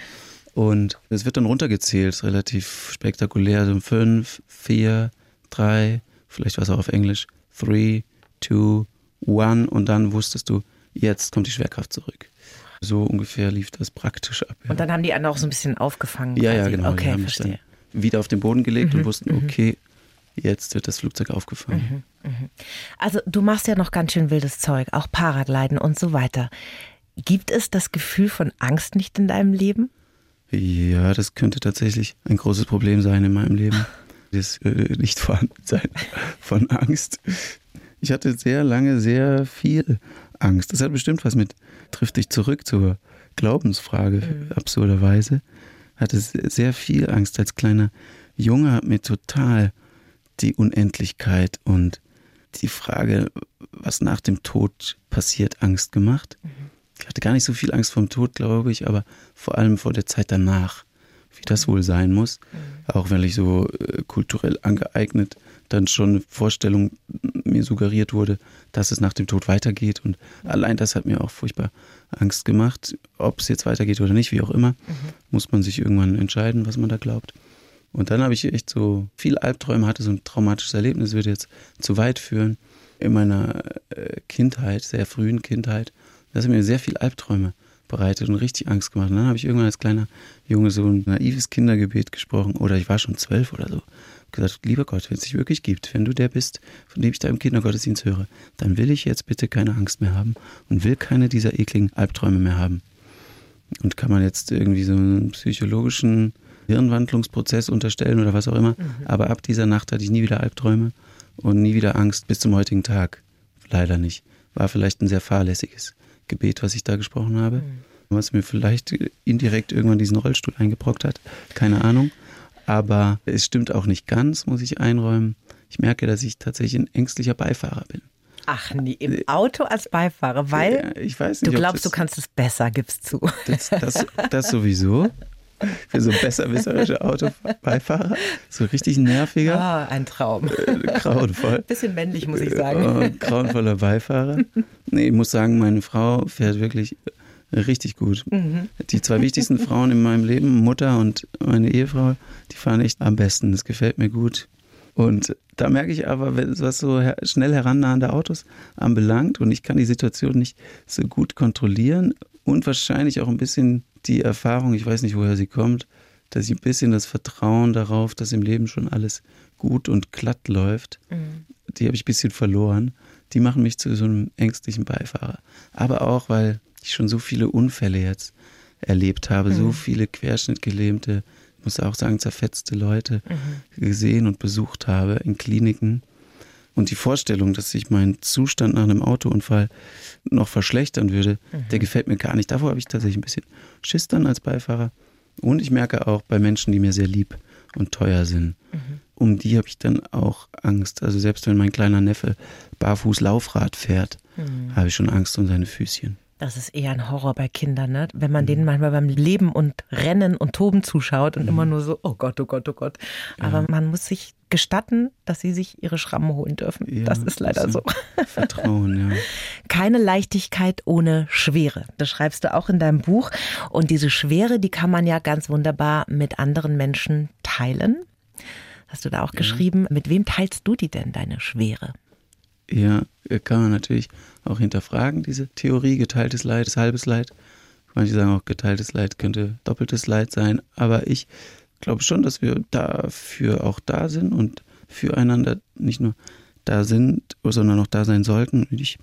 Und es wird dann runtergezählt, relativ spektakulär. So fünf, vier, drei, vielleicht war es auch auf Englisch, three, two, one. Und dann wusstest du, jetzt kommt die Schwerkraft zurück. So ungefähr lief das praktisch ab. Ja, Und dann haben die anderen auch so ein bisschen aufgefangen. ja, ja, quasi. genau. die Okay, haben mich verstehe. dann wieder auf den Boden gelegt und wussten, okay, jetzt wird das Flugzeug aufgefangen. Also du machst ja noch ganz schön wildes Zeug, auch Paragliden und so weiter. Gibt es das Gefühl von Angst nicht in deinem Leben? Ja, das könnte tatsächlich ein großes Problem sein in meinem Leben. [laughs] Das äh, nicht vorhanden sein von Angst. Ich hatte sehr lange sehr viel Angst. Das hat bestimmt was mit, trifft dich zurück zur Glaubensfrage, absurderweise. Hatte se- sehr viel Angst als kleiner Junge, hat mir total die Unendlichkeit und die Frage, was nach dem Tod passiert, Angst gemacht. Ich hatte gar nicht so viel Angst vor dem Tod, glaube ich, aber vor allem vor der Zeit danach, wie das wohl sein muss. Auch wenn ich so äh, kulturell angeeignet dann schon eine Vorstellung mir suggeriert wurde, dass es nach dem Tod weitergeht. Und allein das hat mir auch furchtbar Angst gemacht. Ob es jetzt weitergeht oder nicht, wie auch immer, muss man sich irgendwann entscheiden, was man da glaubt. Und dann habe ich echt so viel Albträume, hatte so ein traumatisches Erlebnis, würde jetzt zu weit führen. In meiner äh, Kindheit, sehr frühen Kindheit, das hat mir sehr viel Albträume bereitet und richtig Angst gemacht. Und dann habe ich irgendwann als kleiner Junge so ein naives Kindergebet gesprochen, oder ich war schon zwölf oder so. Gesagt, lieber Gott, wenn es dich wirklich gibt, wenn du der bist, von dem ich da im Kindergottesdienst höre, dann will ich jetzt bitte keine Angst mehr haben und will keine dieser ekligen Albträume mehr haben. Und kann man jetzt irgendwie so einen psychologischen Hirnwandlungsprozess unterstellen oder was auch immer. Aber ab dieser Nacht hatte ich nie wieder Albträume und nie wieder Angst bis zum heutigen Tag. Leider nicht. War vielleicht ein sehr fahrlässiges Gebet, was ich da gesprochen habe. Was mir vielleicht indirekt irgendwann diesen Rollstuhl eingebrockt hat. Keine Ahnung. Aber es stimmt auch nicht ganz, muss ich einräumen. Ich merke, dass ich tatsächlich ein ängstlicher Beifahrer bin. Ach nee, im Auto als Beifahrer, weil weiß nicht, du glaubst, das- du kannst es besser, gibst zu. Das, das, das sowieso. Für so besserwisserische Autobeifahrer. So richtig nerviger, Ah, ein Traum. äh, grauenvoll. [laughs] Bisschen männlich, muss ich sagen. Äh, grauenvoller Beifahrer. Nee, ich muss sagen, meine Frau fährt wirklich richtig gut. Mhm. Die zwei wichtigsten [laughs] Frauen in meinem Leben, Mutter und meine Ehefrau, die fahren echt am besten. Das gefällt mir gut. Und da merke ich aber, wenn- was so her schnell herannahende Autos anbelangt und ich kann die Situation nicht so gut kontrollieren und wahrscheinlich auch ein bisschen die Erfahrung, ich weiß nicht, woher sie kommt, dass ich ein bisschen das Vertrauen darauf, dass im Leben schon alles gut und glatt läuft, die habe ich ein bisschen verloren. Die machen mich zu so einem ängstlichen Beifahrer. Aber auch, weil ich schon so viele Unfälle jetzt erlebt habe, so viele querschnittgelähmte, ich muss auch sagen, zerfetzte Leute gesehen und besucht habe in Kliniken. Und die Vorstellung, dass sich mein Zustand nach einem Autounfall noch verschlechtern würde, der gefällt mir gar nicht. Davor habe ich tatsächlich ein bisschen Schiss dann als Beifahrer. Und ich merke auch bei Menschen, die mir sehr lieb und teuer sind. um die habe ich dann auch Angst. Also selbst wenn mein kleiner Neffe barfuß Laufrad fährt, mhm. habe ich schon Angst um seine Füßchen. Das ist eher ein Horror bei Kindern, ne? wenn man denen manchmal beim Leben und Rennen und Toben zuschaut und mhm. immer nur so, oh Gott, oh Gott, oh Gott. Aber ja. man muss sich gestatten, dass sie sich ihre Schrammen holen dürfen. Ja, das ist leider so. Vertrauen, ja. [laughs] Keine Leichtigkeit ohne Schwere. Das schreibst du auch in deinem Buch. Und diese Schwere, die kann man ja ganz wunderbar mit anderen Menschen teilen. Hast du da auch ja. geschrieben. Mit wem teilst du die denn, deine Schwere? Ja, kann man natürlich auch hinterfragen, diese Theorie, geteiltes Leid ist halbes Leid. Manche sagen auch, geteiltes Leid könnte doppeltes Leid sein. Aber ich glaube schon, dass wir dafür auch da sind und füreinander nicht nur da sind, sondern auch da sein sollten. Ich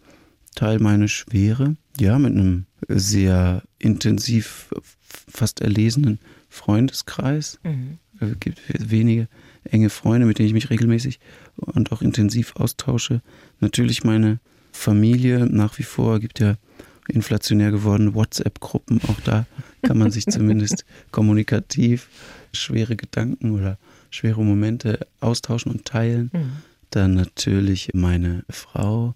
teile meine Schwere, ja, mit einem sehr intensiv, fast erlesenen Freundeskreis. Mhm. Es gibt wenige enge Freunde, mit denen ich mich regelmäßig und auch intensiv austausche. Natürlich meine Familie nach wie vor, gibt ja inflationär gewordene WhatsApp-Gruppen, auch da kann man sich [laughs] zumindest kommunikativ schwere Gedanken oder schwere Momente austauschen und teilen. Mhm. Dann natürlich meine Frau.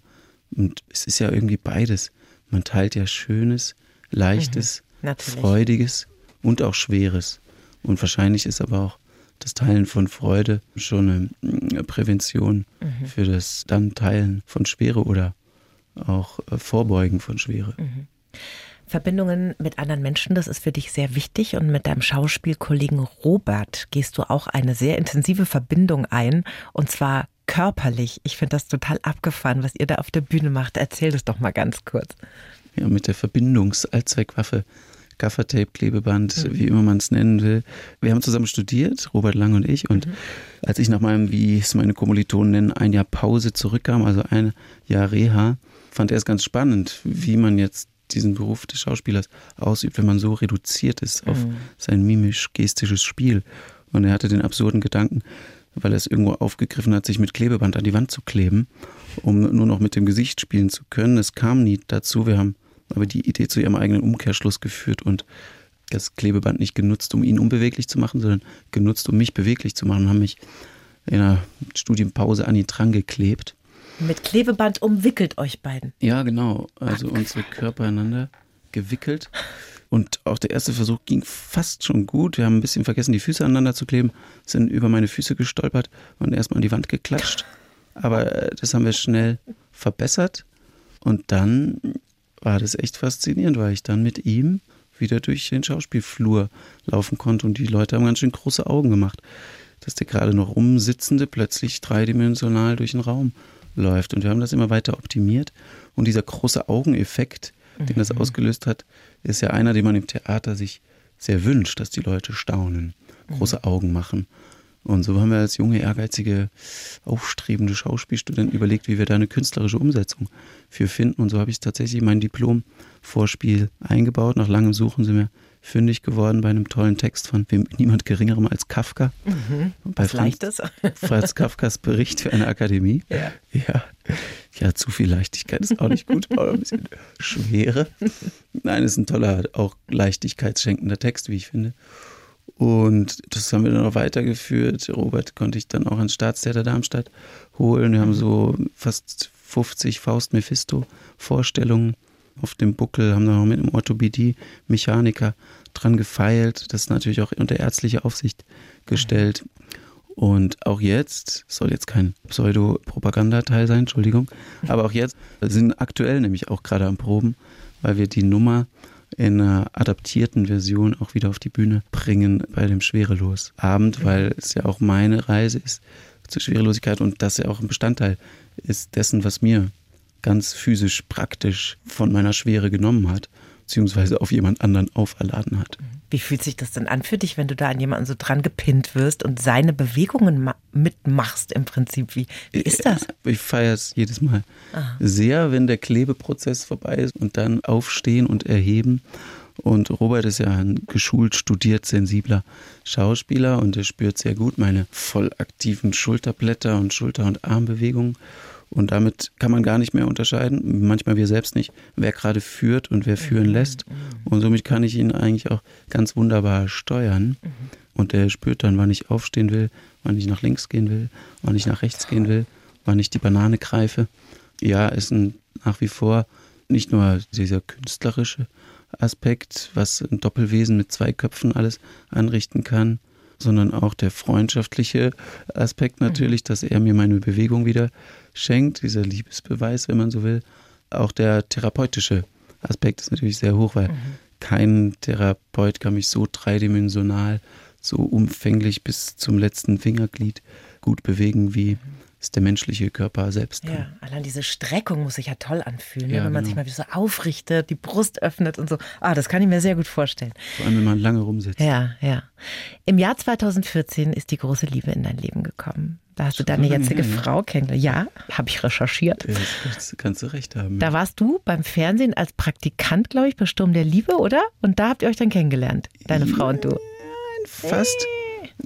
Und es ist ja irgendwie beides. Man teilt ja Schönes, Leichtes, mhm. Freudiges und auch Schweres. Und wahrscheinlich ist aber auch das Teilen von Freude schon eine Prävention mhm. für das dann Teilen von Schwere oder auch äh, Vorbeugen von Schwere. Mhm. Verbindungen mit anderen Menschen, das ist für dich sehr wichtig. Und mit deinem Schauspielkollegen Robert gehst du auch eine sehr intensive Verbindung ein. Und zwar körperlich. Ich finde das total abgefahren, was ihr da auf der Bühne macht. Erzähl das doch mal ganz kurz. Ja, mit der Verbindungsallzweckwaffe. Gaffertape, Klebeband, mhm. wie immer man es nennen will. Wir haben zusammen studiert, Robert Lang und ich. Und mhm. als ich nach meinem, wie es meine Kommilitonen nennen, ein Jahr Pause zurückkam, also ein Jahr Reha, fand er es ganz spannend, wie man jetzt diesen Beruf des Schauspielers ausübt, wenn man so reduziert ist auf mhm. sein mimisch-gestisches Spiel. Und er hatte den absurden Gedanken, weil er es irgendwo aufgegriffen hat, sich mit Klebeband an die Wand zu kleben, um nur noch mit dem Gesicht spielen zu können. Es kam nie dazu. Wir haben aber die Idee zu ihrem eigenen Umkehrschluss geführt und das Klebeband nicht genutzt, um ihn unbeweglich zu machen, sondern genutzt, um mich beweglich zu machen und haben mich in einer Studienpause an ihn dran geklebt mit Klebeband umwickelt euch beiden. Ja, genau. Also Ach, unsere Körper einander gewickelt. Und auch der erste Versuch ging fast schon gut. Wir haben ein bisschen vergessen, die Füße aneinander zu kleben, sind über meine Füße gestolpert und erstmal an die Wand geklatscht. Aber äh, das haben wir schnell verbessert. Und dann war das echt faszinierend, weil ich dann mit ihm wieder durch den Schauspielflur laufen konnte und die Leute haben ganz schön große Augen gemacht, dass der gerade noch rumsitzende plötzlich dreidimensional durch den Raum läuft. Und wir haben das immer weiter optimiert. Und dieser große Augeneffekt, den das mhm. ausgelöst hat, ist ja einer, den man im Theater sich sehr wünscht, dass die Leute staunen, große mhm. Augen machen. Und so haben wir als junge, ehrgeizige, aufstrebende Schauspielstudenten überlegt, wie wir da eine künstlerische Umsetzung für finden. Und so habe ich tatsächlich mein Diplom-Vorspiel eingebaut. Nach langem Suchen sind wir fündig geworden bei einem tollen Text von wem, niemand Geringerem als Kafka. Mhm. Bei Franz, [laughs] Franz Kafkas Bericht für eine Akademie. Ja. ja. Ja, zu viel Leichtigkeit ist auch nicht gut, aber ein bisschen Schwere. Nein, ist ein toller, auch leichtigkeitsschenkender Text, wie ich finde. Und das haben wir dann auch weitergeführt. Robert konnte ich dann auch ans Staatstheater Darmstadt holen. Wir haben so fast 50 Faust Mephisto-Vorstellungen auf dem Buckel, haben da noch mit einem Orthopädie-Mechaniker dran gefeilt. Das ist natürlich auch unter ärztliche Aufsicht gestellt. Und auch jetzt, soll jetzt kein Pseudo-Propagandateil sein, Entschuldigung, aber auch jetzt sind aktuell nämlich auch gerade am Proben, weil wir die Nummer in einer adaptierten Version auch wieder auf die Bühne bringen bei dem Schwerelos-Abend, weil es ja auch meine Reise ist zur Schwerelosigkeit und das ja auch ein Bestandteil ist dessen, was mir ganz physisch praktisch von meiner Schwere genommen hat, beziehungsweise auf jemand anderen auferladen hat. Wie fühlt sich das denn an für dich, wenn du da an jemanden so dran gepinnt wirst und seine Bewegungen mitmachst im Prinzip? Wie, wie ist das? Ich feiere es jedes Mal Aha. sehr, wenn der Klebeprozess vorbei ist und dann aufstehen und erheben. Und Robert ist ja ein geschult, studiert, sensibler Schauspieler und er spürt sehr gut meine voll aktiven Schulterblätter und Schulter- und Armbewegungen Und damit kann man gar nicht mehr unterscheiden, manchmal wir selbst nicht, wer gerade führt und wer führen lässt. Und somit kann ich ihn eigentlich auch ganz wunderbar steuern. Und der spürt dann, wann ich aufstehen will, wann ich nach links gehen will, wann ich nach rechts gehen will, wann ich die Banane greife. Ja, ist ein, nach wie vor nicht nur dieser künstlerische Aspekt, was ein Doppelwesen mit zwei Köpfen alles anrichten kann, sondern auch der freundschaftliche Aspekt natürlich, dass er mir meine Bewegung wieder schenkt, dieser Liebesbeweis, wenn man so will. Auch der therapeutische Aspekt ist natürlich sehr hoch, weil kein Therapeut kann mich so dreidimensional, so umfänglich bis zum letzten Fingerglied gut bewegen wie es der menschliche Körper selbst kann. Ja, allein diese Streckung muss sich ja toll anfühlen, ne? Ja, wenn man genau. sich mal wieder so aufrichtet, die Brust öffnet und so. Ah, das kann ich mir sehr gut vorstellen. Vor allem, wenn man lange rumsitzt. Ja, ja. Im Jahr 2014 ist die große Liebe in dein Leben gekommen. Da hast du Schon deine so lange jetzige ja. Frau kennengelernt. Ja, habe ich recherchiert. Ja, Das kannst du recht haben. Da warst du beim Fernsehen als Praktikant, glaube ich, bei Sturm der Liebe, oder? Und da habt ihr euch dann kennengelernt, deine Frau und du. Fast.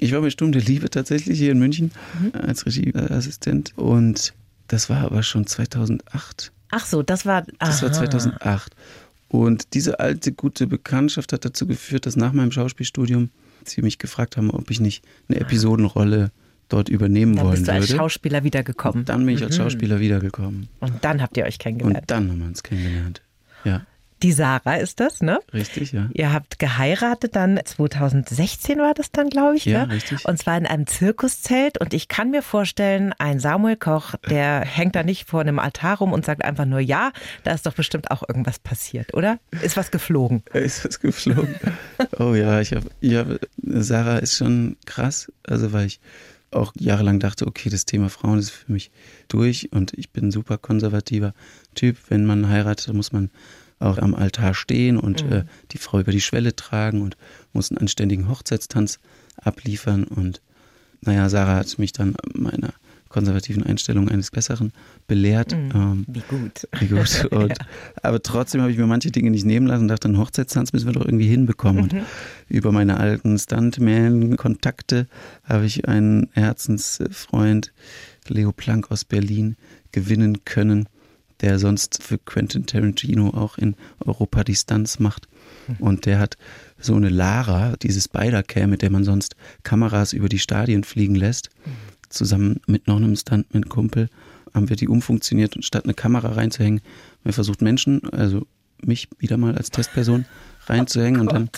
Ich war bei Sturm der Liebe tatsächlich hier in München als Regieassistent und das war aber schon 2008. Ach so, das war. Das war aha. 2008. Und diese alte gute Bekanntschaft hat dazu geführt, dass nach meinem Schauspielstudium sie mich gefragt haben, ob ich nicht eine Episodenrolle dort übernehmen Dann wollen bist du als würde. Schauspieler wiedergekommen. Dann bin ich als Schauspieler wiedergekommen. Und dann habt ihr euch Und kennengelernt. dann haben wir uns kennengelernt. Ja, Die Sarah ist das, ne? richtig, ja. Ihr habt geheiratet dann 2016 war das dann, glaube ich, Ja, ne? richtig. Und zwar in einem Zirkuszelt. Und ich kann mir vorstellen, ein Samuel Koch, der hängt da nicht vor einem Altar rum und sagt einfach nur ja. Da ist doch bestimmt auch irgendwas passiert, oder? Ist was geflogen? [laughs] Ist was geflogen? Oh ja, ich habe, ja, Sarah ist schon krass. Also, weil ich auch jahrelang dachte, okay, das Thema Frauen ist für mich durch und ich bin ein super konservativer Typ. Wenn man heiratet, muss man auch am Altar stehen und äh, die Frau über die Schwelle tragen und muss einen anständigen Hochzeitstanz abliefern. Und naja, Sarah hat mich dann meiner konservativen Einstellung eines Besseren belehrt. Ähm, Wie gut. wie gut. [laughs] Und, Aber trotzdem habe ich mir manche Dinge nicht nehmen lassen und dachte, einen Hochzeitstanz müssen wir doch irgendwie hinbekommen. Und über meine alten Stuntman-Kontakte habe ich einen Herzensfreund, Leo Plank aus Berlin, gewinnen können, der sonst für Quentin Tarantino auch in Europa die Stunts macht. Und der hat so eine Lara, diese Spider-Cam, mit der man sonst Kameras über die Stadien fliegen lässt, zusammen mit noch einem Stuntman-Kumpel haben wir die umfunktioniert und statt eine Kamera reinzuhängen, haben wir versucht Menschen, also mich wieder mal als Testperson [laughs] reinzuhängen. Und dann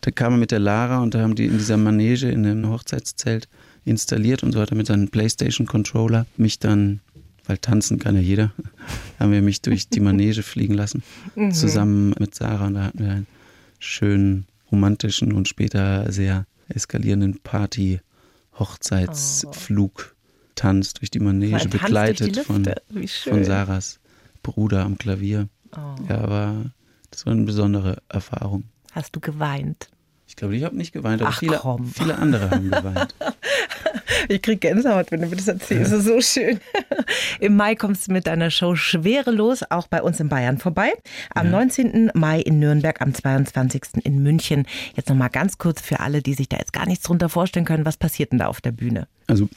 da kam er mit der Lara und da haben die in dieser Manege in dem Hochzeitszelt installiert und so hat er mit seinem Playstation-Controller mich dann, weil tanzen kann ja jeder, [laughs] haben wir mich durch die Manege fliegen lassen, zusammen mit Sarah und da hatten wir einen schönen romantischen und später sehr eskalierenden Party Hochzeitsflug Tanz durch die Manege, die begleitet Lüfte. von, von Sarahs Bruder am Klavier. Oh. Ja, aber das war eine besondere Erfahrung. Hast du geweint? Ich glaube, ich habe nicht geweint, aber Ach, viele, viele andere haben geweint. [laughs] Ich krieg Gänsehaut, wenn du mir das erzählst. Das ist so schön. Im Mai kommst du mit deiner Show Schwerelos auch bei uns in Bayern vorbei. Am 19. Mai in Nürnberg, am 22. in München. Jetzt nochmal ganz kurz für alle, die sich da jetzt gar nichts drunter vorstellen können. Was passiert denn da auf der Bühne? Also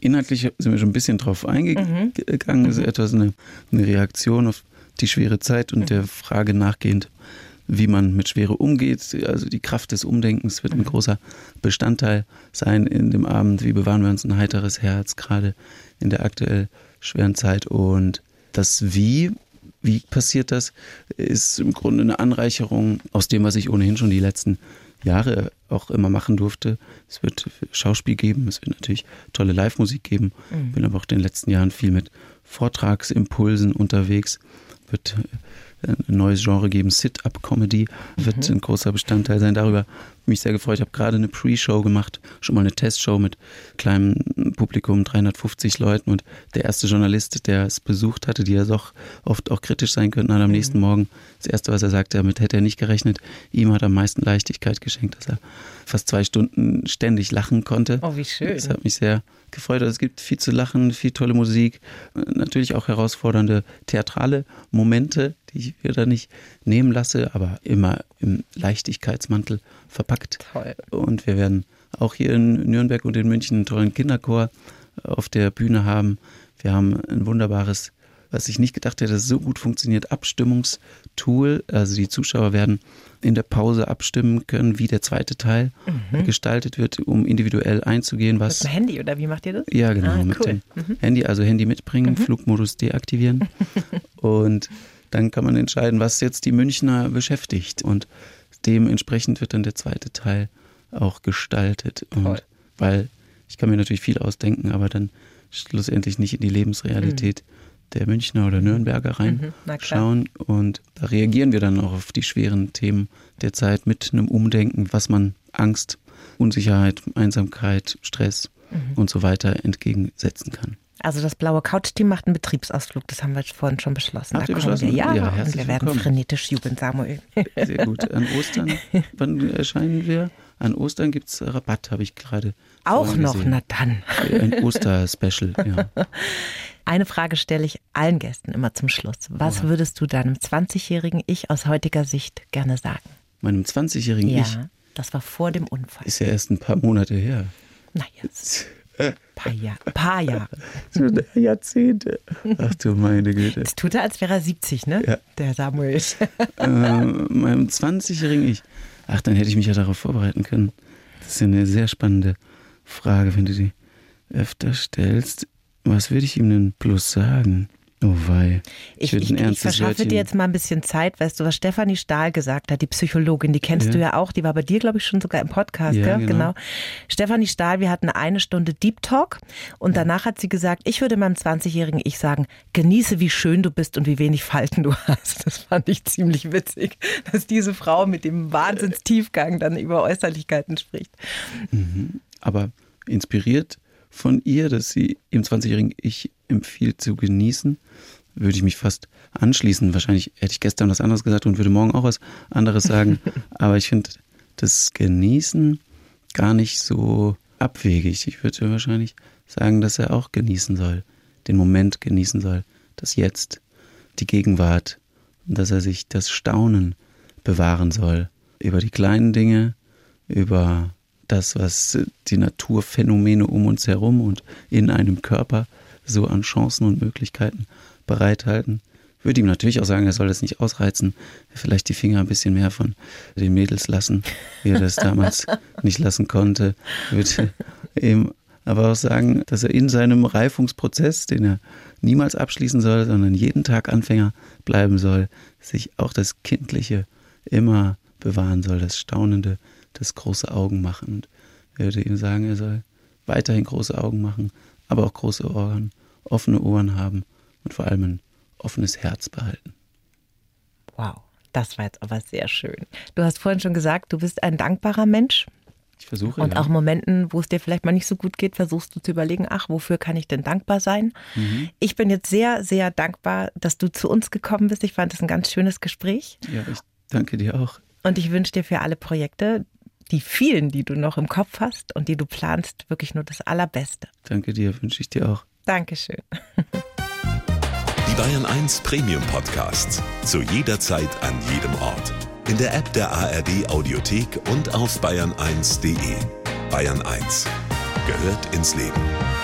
inhaltlich sind wir schon ein bisschen drauf eingegangen. Das ist etwas eine, eine Reaktion auf die schwere Zeit und der Frage nachgehend, wie man mit Schwere umgeht. Also die Kraft des Umdenkens wird ein großer Bestandteil sein in dem Abend. Wie bewahren wir uns ein heiteres Herz, gerade in der aktuell schweren Zeit. Und das Wie, wie passiert das, ist im Grunde eine Anreicherung aus dem, was ich ohnehin schon die letzten Jahre auch immer machen durfte. Es wird Schauspiel geben, es wird natürlich tolle Live-Musik geben. Bin aber auch in den letzten Jahren viel mit Vortragsimpulsen unterwegs. Wird ein neues Genre geben, Sit-Up-Comedy wird ein großer Bestandteil sein. Darüber habe ich mich sehr gefreut. Ich habe gerade eine Pre-Show gemacht, schon mal eine Testshow mit kleinem Publikum, 350 Leuten. Und der erste Journalist, der es besucht hatte, die ja doch oft auch kritisch sein könnten, hat am nächsten Morgen das Erste, was er sagte, damit hätte er nicht gerechnet. Ihm hat am meisten Leichtigkeit geschenkt, dass er fast zwei Stunden ständig lachen konnte. Oh, wie schön. Das hat mich sehr gefreut. Also es gibt viel zu lachen, viel tolle Musik, natürlich auch herausfordernde theatrale Momente, die ich mir da nicht nehmen lasse, aber immer im Leichtigkeitsmantel verpackt. Toll. Und wir werden auch hier in Nürnberg und in München einen tollen Kinderchor auf der Bühne haben. Wir haben ein wunderbares, was ich nicht gedacht hätte, dass es so gut funktioniert, Abstimmungstool. Also die Zuschauer werden in der Pause abstimmen können, wie der zweite Teil Mhm. gestaltet wird, um individuell einzugehen, was Mit dem Handy oder wie macht ihr das? ja, genau, Ah, mit cool. Mhm. dem Handy, also Handy mitbringen, Flugmodus deaktivieren. [laughs] und dann kann man entscheiden, was jetzt die Münchner beschäftigt. Und dementsprechend wird dann der zweite Teil auch gestaltet. Weil ich kann mir natürlich viel ausdenken, aber dann schlussendlich nicht in die Lebensrealität der Münchner oder Nürnberger Mhm, reinschauen. Und da reagieren wir dann auch auf die schweren Themen der Zeit mit einem Umdenken, was man Angst, Unsicherheit, Einsamkeit, Stress Mhm. und so weiter entgegensetzen kann. Also das blaue Couch-Team macht einen Betriebsausflug, das haben wir vorhin schon beschlossen. Habt Da ihr kommen beschlossen? Wir. Ja, Ja, und wir werden willkommen. frenetisch jubeln, Samuel. [laughs] Sehr gut. An Ostern, [laughs] wann erscheinen wir? An Ostern gibt es Rabatt, habe ich gerade. Auch noch, gesehen. na dann. Ein Oster-Special, [laughs] ja. Eine Frage stelle ich allen Gästen immer zum Schluss. Was würdest du deinem 20-jährigen Ich aus heutiger Sicht gerne sagen? Meinem 20-jährigen Ja, Ich das war vor dem Unfall. ist ja erst ein paar Monate her. Na jetzt, paar, Jahr, paar Jahre. Jahrzehnte. Ach du meine Güte. Das tut er, als wäre er 70, ne? Ja. Der Samuel. äh, meinem 20-jährigen Ich. Ach, dann hätte ich mich ja darauf vorbereiten können. Das ist ja eine sehr spannende Frage, wenn du die öfter stellst. Was würde ich ihm denn bloß sagen? Oh wei. Ich, ich, ich ernstes verschaffe Wörtchen- dir jetzt mal ein bisschen Zeit. Weißt du, was Stefanie Stahl gesagt hat, die Psychologin, die kennst Ja. du ja auch, die war bei dir, glaube ich, schon sogar im Podcast, Ja, gell? genau. Stefanie Stahl, wir hatten eine Stunde Deep Talk und danach hat sie gesagt, ich würde meinem 20-jährigen Ich sagen, genieße, wie schön du bist und wie wenig Falten du hast. Das fand ich ziemlich witzig, dass diese Frau mit dem Wahnsinnstiefgang dann über Äußerlichkeiten spricht. aber inspiriert von ihr, dass sie im 20-jährigen Ich empfiehlt zu genießen, würde ich mich fast anschließen. Wahrscheinlich hätte ich gestern was anderes gesagt und würde morgen auch was anderes sagen. [laughs] aber ich finde das Genießen gar nicht so abwegig. Ich würde wahrscheinlich sagen, dass er auch genießen soll, den Moment genießen soll, das Jetzt, die Gegenwart, und dass er sich das Staunen bewahren soll über die kleinen Dinge, über das, was die Naturphänomene um uns herum und in einem Körper so an Chancen und Möglichkeiten bereithalten. Würde ihm natürlich auch sagen, er soll das nicht ausreizen, vielleicht die Finger ein bisschen mehr von den Mädels lassen, wie er das damals [laughs] nicht lassen konnte. Würde ihm aber auch sagen, dass er in seinem Reifungsprozess, den er niemals abschließen soll, sondern jeden Tag Anfänger bleiben soll, sich auch das Kindliche immer bewahren soll, das Staunende, das große Augen machen. Und ich würde ihm sagen, er soll weiterhin große Augen machen, aber auch große Ohren, offene Ohren haben und vor allem ein offenes Herz behalten. Wow, das war jetzt aber sehr schön. Du hast vorhin schon gesagt, du bist ein dankbarer Mensch. Ich versuche Und ja. auch Momenten, wo es dir vielleicht mal nicht so gut geht, versuchst du zu überlegen, ach, wofür kann ich denn dankbar sein? Mhm. Ich bin jetzt sehr, sehr dankbar, dass du zu uns gekommen bist. Ich fand es ein ganz schönes Gespräch. ja, ich danke dir auch. Und ich wünsche dir für alle Projekte, die vielen, die du noch im Kopf hast und die du planst, wirklich nur das Allerbeste. Danke dir, wünsche ich dir auch. Dankeschön. Die Bayern 1 Premium Podcasts. Zu jeder Zeit, an jedem Ort. In der App der ARD Audiothek und auf bayern1.de. Bayern 1 gehört ins Leben.